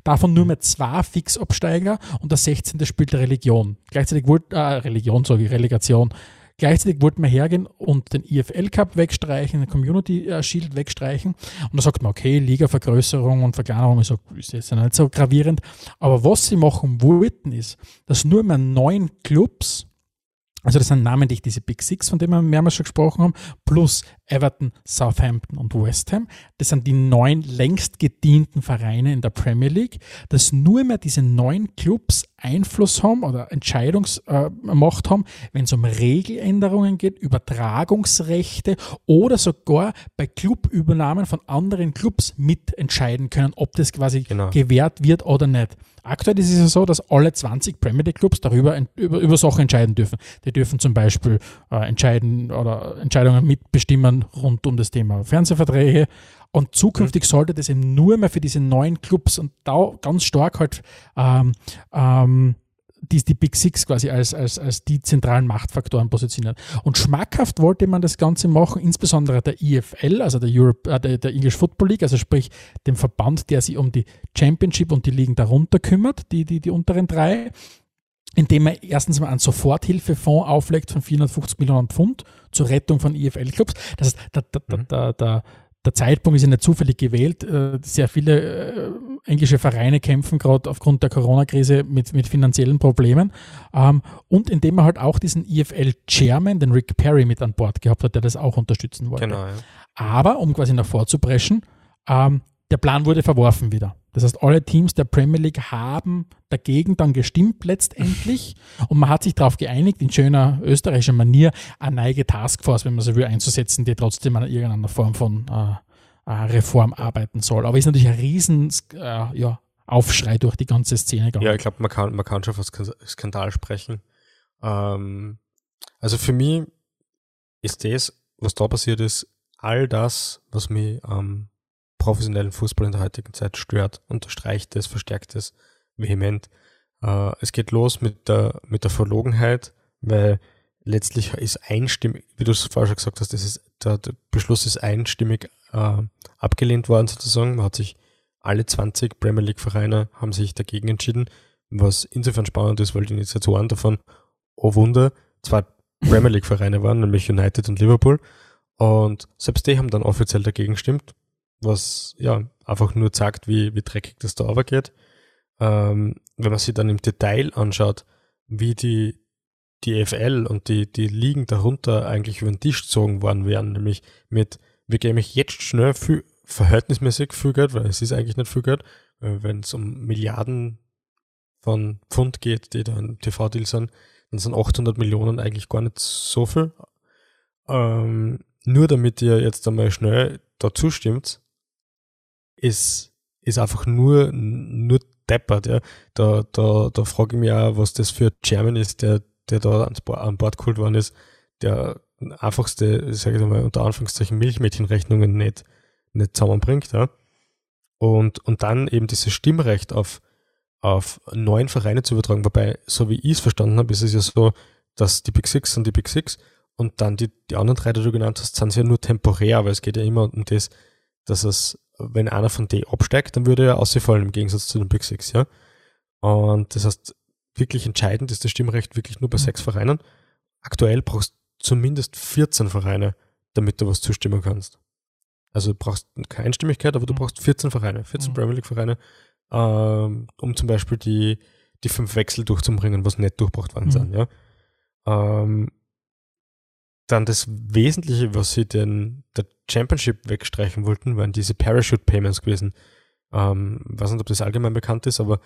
Davon nur mehr zwei Fixabsteiger und der 16. spielt Religion. Gleichzeitig wurde, äh, Religion ich, Relegation. Gleichzeitig wollten wir hergehen und den IFL Cup wegstreichen, den Community äh, Shield wegstreichen. Und da sagt man, okay, Liga-Vergrößerung und Verkleinerung ist, ist jetzt nicht so gravierend. Aber was sie machen wollten, ist, dass nur mehr neun Clubs Also das sind namentlich diese Big Six, von denen wir mehrmals schon gesprochen haben, plus Everton, Southampton und West Ham. Das sind die neun längst gedienten Vereine in der Premier League, dass nur mehr diese neun Clubs Einfluss haben oder Entscheidungsmacht äh, haben, wenn es um Regeländerungen geht, Übertragungsrechte oder sogar bei Clubübernahmen von anderen Clubs mitentscheiden können, ob das quasi genau. gewährt wird oder nicht. Aktuell ist es ja so, dass alle 20 Premier League Clubs darüber über, über Sachen entscheiden dürfen. Die dürfen zum Beispiel äh, entscheiden oder Entscheidungen mitbestimmen rund um das Thema Fernsehverträge. Und zukünftig mhm. sollte das eben nur mehr für diese neuen Clubs und da ganz stark halt ähm, ähm, die, die Big Six quasi als, als, als die zentralen Machtfaktoren positioniert. Und schmackhaft wollte man das Ganze machen, insbesondere der IFL, also der, Europe, äh, der, der English Football League, also sprich dem Verband, der sich um die Championship und die Ligen darunter kümmert, die, die, die unteren drei, indem er erstens mal einen Soforthilfefonds auflegt von 450 Millionen Pfund zur Rettung von IFL-Clubs. Das heißt, der, der, der, der, der Zeitpunkt ist ja nicht zufällig gewählt. Äh, sehr viele äh, englische Vereine kämpfen gerade aufgrund der Corona-Krise mit, mit finanziellen Problemen. Ähm, und indem er halt auch diesen EFL-Chairman, den Rick Perry, mit an Bord gehabt hat, der das auch unterstützen wollte. Genau, ja. Aber, um quasi nach vorzupreschen, ähm, der Plan wurde verworfen wieder. Das heißt, alle Teams der Premier League haben dagegen dann gestimmt letztendlich und man hat sich darauf geeinigt, in schöner österreichischer Manier eine neue Taskforce, wenn man so will, einzusetzen, die trotzdem an irgendeiner Form von äh, äh, Reform arbeiten soll. Aber ist natürlich ein riesen äh, ja, Aufschrei durch die ganze Szene gegangen. Ja, ich glaube, man kann, man kann schon von Skandal sprechen. Ähm, also für mich ist das, was da passiert ist, all das, was mich am ähm, professionellen Fußball in der heutigen Zeit stört, unterstreicht es, verstärkt es vehement. Äh, es geht los mit der, mit der Verlogenheit, weil letztlich ist einstimmig, wie du es vorher schon gesagt hast, das ist, der, der Beschluss ist einstimmig äh, abgelehnt worden sozusagen. Man hat sich alle 20 Premier League Vereine haben sich dagegen entschieden, was insofern spannend ist, weil die Initiatoren davon, oh Wunder, zwei Premier League Vereine waren, nämlich United und Liverpool. Und selbst die haben dann offiziell dagegen gestimmt, was ja einfach nur zeigt, wie, wie dreckig das da geht. Ähm, wenn man sich dann im Detail anschaut, wie die, die FL und die, die Ligen darunter eigentlich über den Tisch gezogen worden wären, nämlich mit, wir geben euch jetzt schnell viel, verhältnismäßig viel Geld, weil es ist eigentlich nicht viel Geld, wenn es um Milliarden von Pfund geht, die da in TV-Deal sind, dann sind 800 Millionen eigentlich gar nicht so viel. Ähm, nur damit ihr jetzt einmal schnell da zustimmt, ist, ist einfach nur, nur deppert, ja. Da, da, da frage ich mich auch, was das für ein Chairman ist, der, der da ans an Bord geholt worden ist, der einfachste, sage ich mal, unter Anführungszeichen Milchmädchenrechnungen nicht, nicht zusammenbringt, ja. Und, und dann eben dieses Stimmrecht auf, auf neuen Vereine zu übertragen, wobei, so wie ich es verstanden habe, ist es ja so, dass die Big Six sind die Big Six und dann die, die anderen drei, die du genannt hast, sind ja nur temporär, weil es geht ja immer um das, dass es wenn einer von D absteigt, dann würde er ausfallen im Gegensatz zu den Big Six, ja. Und das heißt, wirklich entscheidend ist das Stimmrecht wirklich nur bei mhm. sechs Vereinen. Aktuell brauchst du zumindest 14 Vereine, damit du was zustimmen kannst. Also du brauchst keine Einstimmigkeit, aber du mhm. brauchst 14 Vereine, 14 mhm. Premier League Vereine, ähm, um zum Beispiel die, die fünf Wechsel durchzubringen, was nicht durchgebracht worden mhm. sind, ja. Ähm, dann das Wesentliche, was sie den, der Championship wegstreichen wollten, waren diese Parachute Payments gewesen. Ähm, weiß nicht, ob das allgemein bekannt ist, aber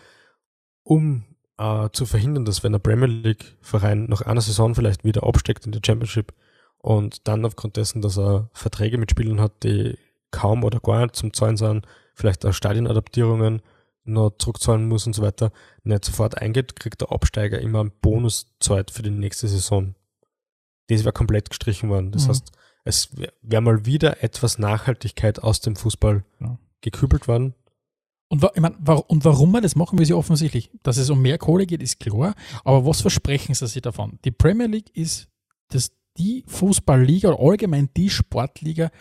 um äh, zu verhindern, dass wenn der Premier League Verein nach einer Saison vielleicht wieder absteckt in der Championship und dann aufgrund dessen, dass er Verträge mit Spielern hat, die kaum oder gar nicht zum Zahlen sind, vielleicht auch Stadionadaptierungen noch zurückzahlen muss und so weiter, nicht sofort eingeht, kriegt der Absteiger immer einen Bonuszeit für die nächste Saison das wäre komplett gestrichen worden. Das mhm. heißt, es wäre mal wieder etwas Nachhaltigkeit aus dem Fußball ja. gekübelt worden. Und, ich mein, und warum wir das machen, wir sie offensichtlich. Dass es um mehr Kohle geht, ist klar. Aber was versprechen sie sich davon? Die Premier League ist das, die Fußballliga oder allgemein die Sportliga,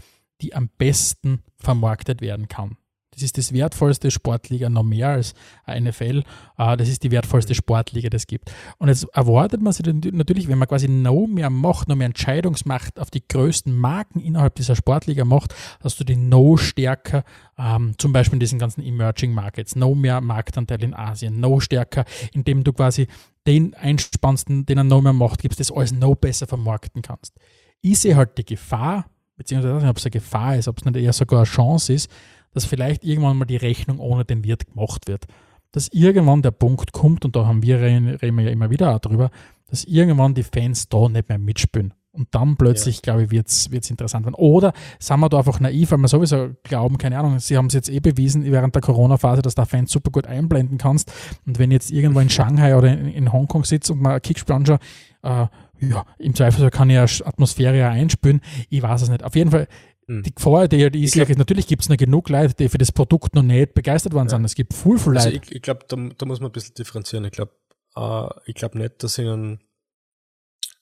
die am besten vermarktet werden kann. Das ist das wertvollste Sportliga, noch mehr als eine NFL. Ah, das ist die wertvollste Sportliga, das es gibt. Und jetzt erwartet man sich natürlich, wenn man quasi noch mehr Macht, noch mehr Entscheidungsmacht auf die größten Marken innerhalb dieser Sportliga macht, dass du die noch stärker, ähm, zum Beispiel in diesen ganzen Emerging Markets, noch mehr Marktanteil in Asien, noch stärker, indem du quasi den einspannst, den er noch mehr Macht gibst, das alles noch besser vermarkten kannst. Ich sehe halt die Gefahr, beziehungsweise ich weiß nicht, ob es eine Gefahr ist, ob es nicht eher sogar eine Chance ist, dass vielleicht irgendwann mal die Rechnung ohne den Wirt gemacht wird. Dass irgendwann der Punkt kommt, und da haben wir, reden wir ja immer wieder auch drüber, dass irgendwann die Fans da nicht mehr mitspielen. Und dann plötzlich, ja. glaube ich, wird es interessant werden. Oder sind wir da einfach naiv, weil wir sowieso glauben, keine Ahnung, sie haben es jetzt eh bewiesen während der Corona-Phase, dass du Fans super gut einblenden kannst. Und wenn jetzt irgendwo in Shanghai oder in, in Hongkong sitzt und mal Kickspiel anschaut, äh, ja, im Zweifel kann ich ja Atmosphäre ja einspülen. Ich weiß es nicht. Auf jeden Fall. Die Gefahr, die, die ist, glaub, natürlich gibt es noch genug Leute, die für das Produkt noch nicht begeistert worden ja. sind. Es gibt viel, viel also Leute. ich, ich glaube, da, da, muss man ein bisschen differenzieren. Ich glaube äh, ich glaub nicht, dass ihnen,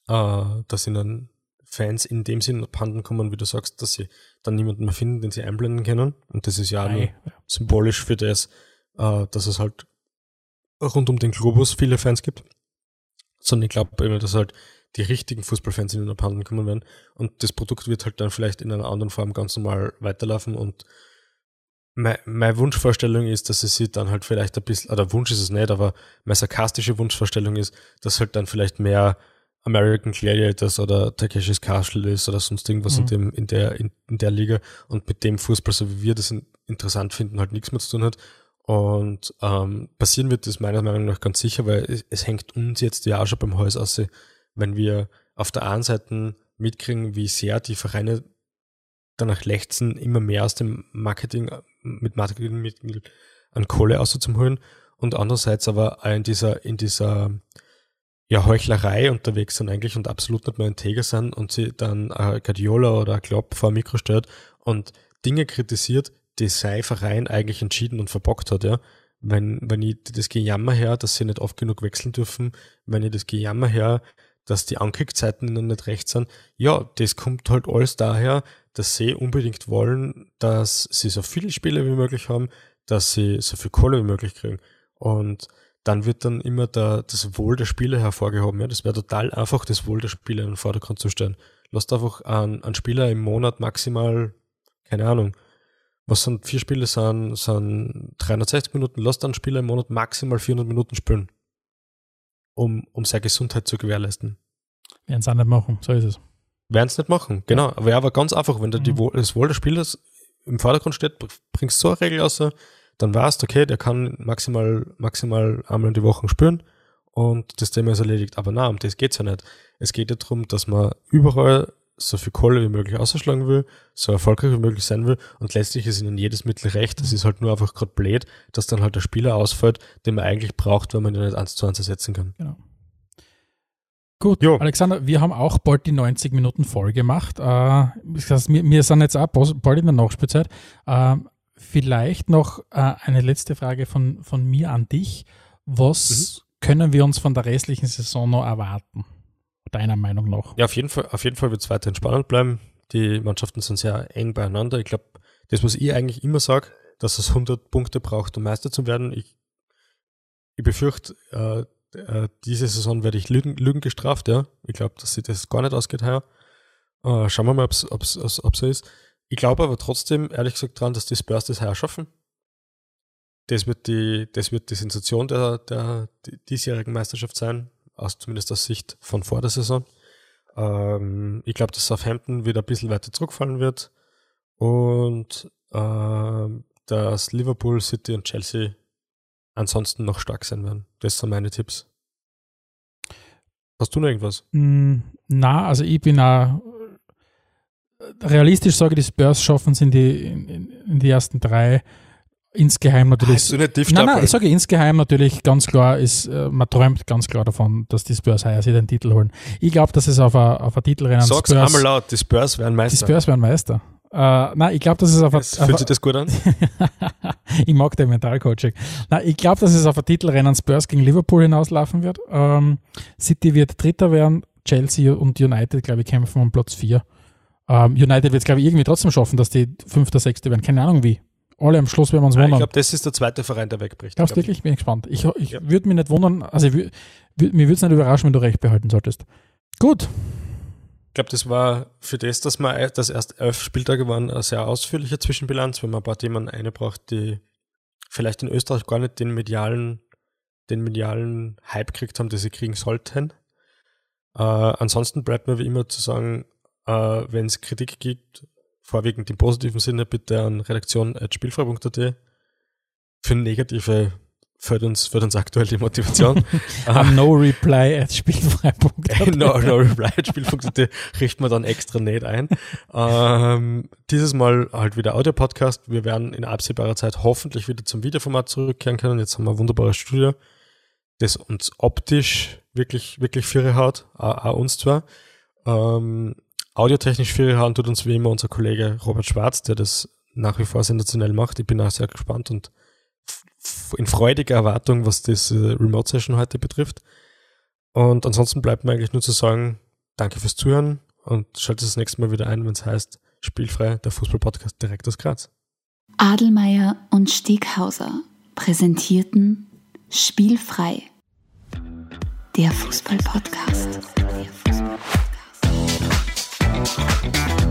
äh, dass ihnen Fans in dem Sinn abhanden kommen, wie du sagst, dass sie dann niemanden mehr finden, den sie einblenden können. Und das ist ja nur symbolisch für das, äh, dass es halt rund um den Globus viele Fans gibt. Sondern ich glaube dass halt die richtigen Fußballfans in den abhanden kommen werden. Und das Produkt wird halt dann vielleicht in einer anderen Form ganz normal weiterlaufen. Und meine, meine Wunschvorstellung ist, dass es sie dann halt vielleicht ein bisschen, oder Wunsch ist es nicht, aber meine sarkastische Wunschvorstellung ist, dass halt dann vielleicht mehr American Gladiators oder Takeshis Castle ist oder sonst irgendwas mhm. in, dem, in, der, in, in, der Liga und mit dem Fußball, so wie wir das interessant finden, halt nichts mehr zu tun hat. Und ähm, passieren wird das meiner Meinung nach ganz sicher, weil es, es hängt uns jetzt ja auch schon beim Haus aus, wenn wir auf der einen Seite mitkriegen, wie sehr die Vereine danach lechzen, immer mehr aus dem Marketing, mit Marketingmitteln an Kohle auszuholen und andererseits aber in dieser, in dieser ja, Heuchlerei unterwegs sind eigentlich und absolut nicht mehr integer sind und sie dann ein Guardiola oder Klopp vor Mikro stellt und Dinge kritisiert, die sein Verein eigentlich entschieden und verbockt hat, ja. Wenn, wenn ich das Gejammer her, dass sie nicht oft genug wechseln dürfen, wenn ich das Gejammer her, dass die Ankickzeiten ihnen nicht recht sind, ja, das kommt halt alles daher, dass sie unbedingt wollen, dass sie so viele Spiele wie möglich haben, dass sie so viel Kohle wie möglich kriegen. Und dann wird dann immer der, das Wohl der Spieler hervorgehoben. Ja? Das wäre total einfach, das Wohl der Spieler in den Vordergrund zu stellen. Lasst einfach einen, einen Spieler im Monat maximal, keine Ahnung, was sind vier Spiele, sind, sind 360 Minuten, lasst einen Spieler im Monat maximal 400 Minuten spielen, um, um seine Gesundheit zu gewährleisten. Werden es auch nicht machen, so ist es. Werden es nicht machen, genau. Aber ja, aber ganz einfach, wenn da die, mhm. das Wohl des Spielers im Vordergrund steht, bringst du so eine Regel aus, dann weißt okay, der kann maximal, maximal einmal in die Woche spüren und das Thema ist erledigt. Aber na, um das geht's ja nicht. Es geht ja darum, dass man überall so viel Kohle wie möglich ausschlagen will, so erfolgreich wie möglich sein will und letztlich ist ihnen jedes Mittel recht. Das ist halt nur einfach gerade blöd, dass dann halt der Spieler ausfällt, den man eigentlich braucht, wenn man ihn nicht eins zu eins ersetzen kann. Genau. Gut, jo. Alexander, wir haben auch bald die 90 Minuten voll gemacht. Äh, wir, wir sind jetzt auch bald in der Nachspielzeit. Äh, vielleicht noch äh, eine letzte Frage von, von mir an dich. Was mhm. können wir uns von der restlichen Saison noch erwarten? Deiner Meinung nach? Ja, auf jeden Fall, auf jeden Fall wird es weiterhin spannend bleiben. Die Mannschaften sind sehr eng beieinander. Ich glaube, das, was ich eigentlich immer sage, dass es 100 Punkte braucht, um Meister zu werden. Ich, ich befürchte, äh, äh, diese Saison werde ich Lügen, Lügen gestraft. Ja. Ich glaube, dass sich das gar nicht ausgeht heuer. Äh, schauen wir mal, ob es so ist. Ich glaube aber trotzdem, ehrlich gesagt, dran, dass die Spurs das heuer schaffen. Das wird die, das wird die Sensation der, der diesjährigen Meisterschaft sein, aus, zumindest aus Sicht von vor der Saison. Ähm, ich glaube, dass Southampton wieder ein bisschen weiter zurückfallen wird und äh, dass Liverpool, City und Chelsea ansonsten noch stark sein werden. Das sind meine Tipps. Hast du noch irgendwas? Mm, na, also ich bin auch realistisch sage, die Spurs schaffen es in in, in die ersten drei. Insgeheim natürlich. Hast du nicht nein, nein, ich sage insgeheim natürlich ganz klar ist, äh, man träumt ganz klar davon, dass die Spurs heuer sich den Titel holen. Ich glaube, dass es auf ein, auf Titelrennen Sag's Spurs, einmal laut, die Spurs werden Meister. Die Spurs werden Meister. Uh, nein, ich glaube, dass es auf ein. Fühlt sich das gut an? ich mag den Mentalcoaching. Nein, ich glaube, dass es auf ein Titelrennen Spurs gegen Liverpool hinauslaufen wird. Um, City wird Dritter werden, Chelsea und United, glaube ich, kämpfen um Platz 4. Ähm, United wird es, glaube ich, irgendwie trotzdem schaffen, dass die Fünfter, Sechste werden. Keine Ahnung wie. Alle am Schluss werden uns wundern. Ich glaube, das ist der zweite Verein, der wegbricht. Glaubst du wirklich? Bin ich gespannt. Ich, ich ja. würde mich nicht wundern, also mir würde es nicht überraschen, wenn du recht behalten solltest. Gut. Ich glaube, das war für das, dass wir das erst elf Spieltage waren, eine sehr ausführliche Zwischenbilanz, wenn man ein paar Themen eine braucht, die vielleicht in Österreich gar nicht den medialen den medialen Hype gekriegt haben, den sie kriegen sollten. Äh, ansonsten bleibt mir wie immer zu sagen, äh, wenn es Kritik gibt, vorwiegend im positiven Sinne, bitte an redaktion.spielfrei.at. Für negative fällt uns, fällt uns aktuell die Motivation. um, no reply at spielfrei.at. no, no reply at spielfrei.at richten wir dann extra nicht ein. Ähm, dieses Mal halt wieder Audio-Podcast. Wir werden in absehbarer Zeit hoffentlich wieder zum Videoformat zurückkehren können. Jetzt haben wir ein wunderbares Studio, das uns optisch wirklich, wirklich Führer hat, auch, auch uns zwar. Ähm, audiotechnisch haben tut uns wie immer unser Kollege Robert Schwarz, der das nach wie vor sensationell macht. Ich bin auch sehr gespannt und in freudiger Erwartung, was diese Remote Session heute betrifft. Und ansonsten bleibt mir eigentlich nur zu sagen, danke fürs Zuhören und schaltet das nächste Mal wieder ein, wenn es heißt Spielfrei, der Fußballpodcast direkt aus Graz. Adelmeier und Steghauser präsentierten Spielfrei, der Fußballpodcast. Der Fußballpodcast. Thank you.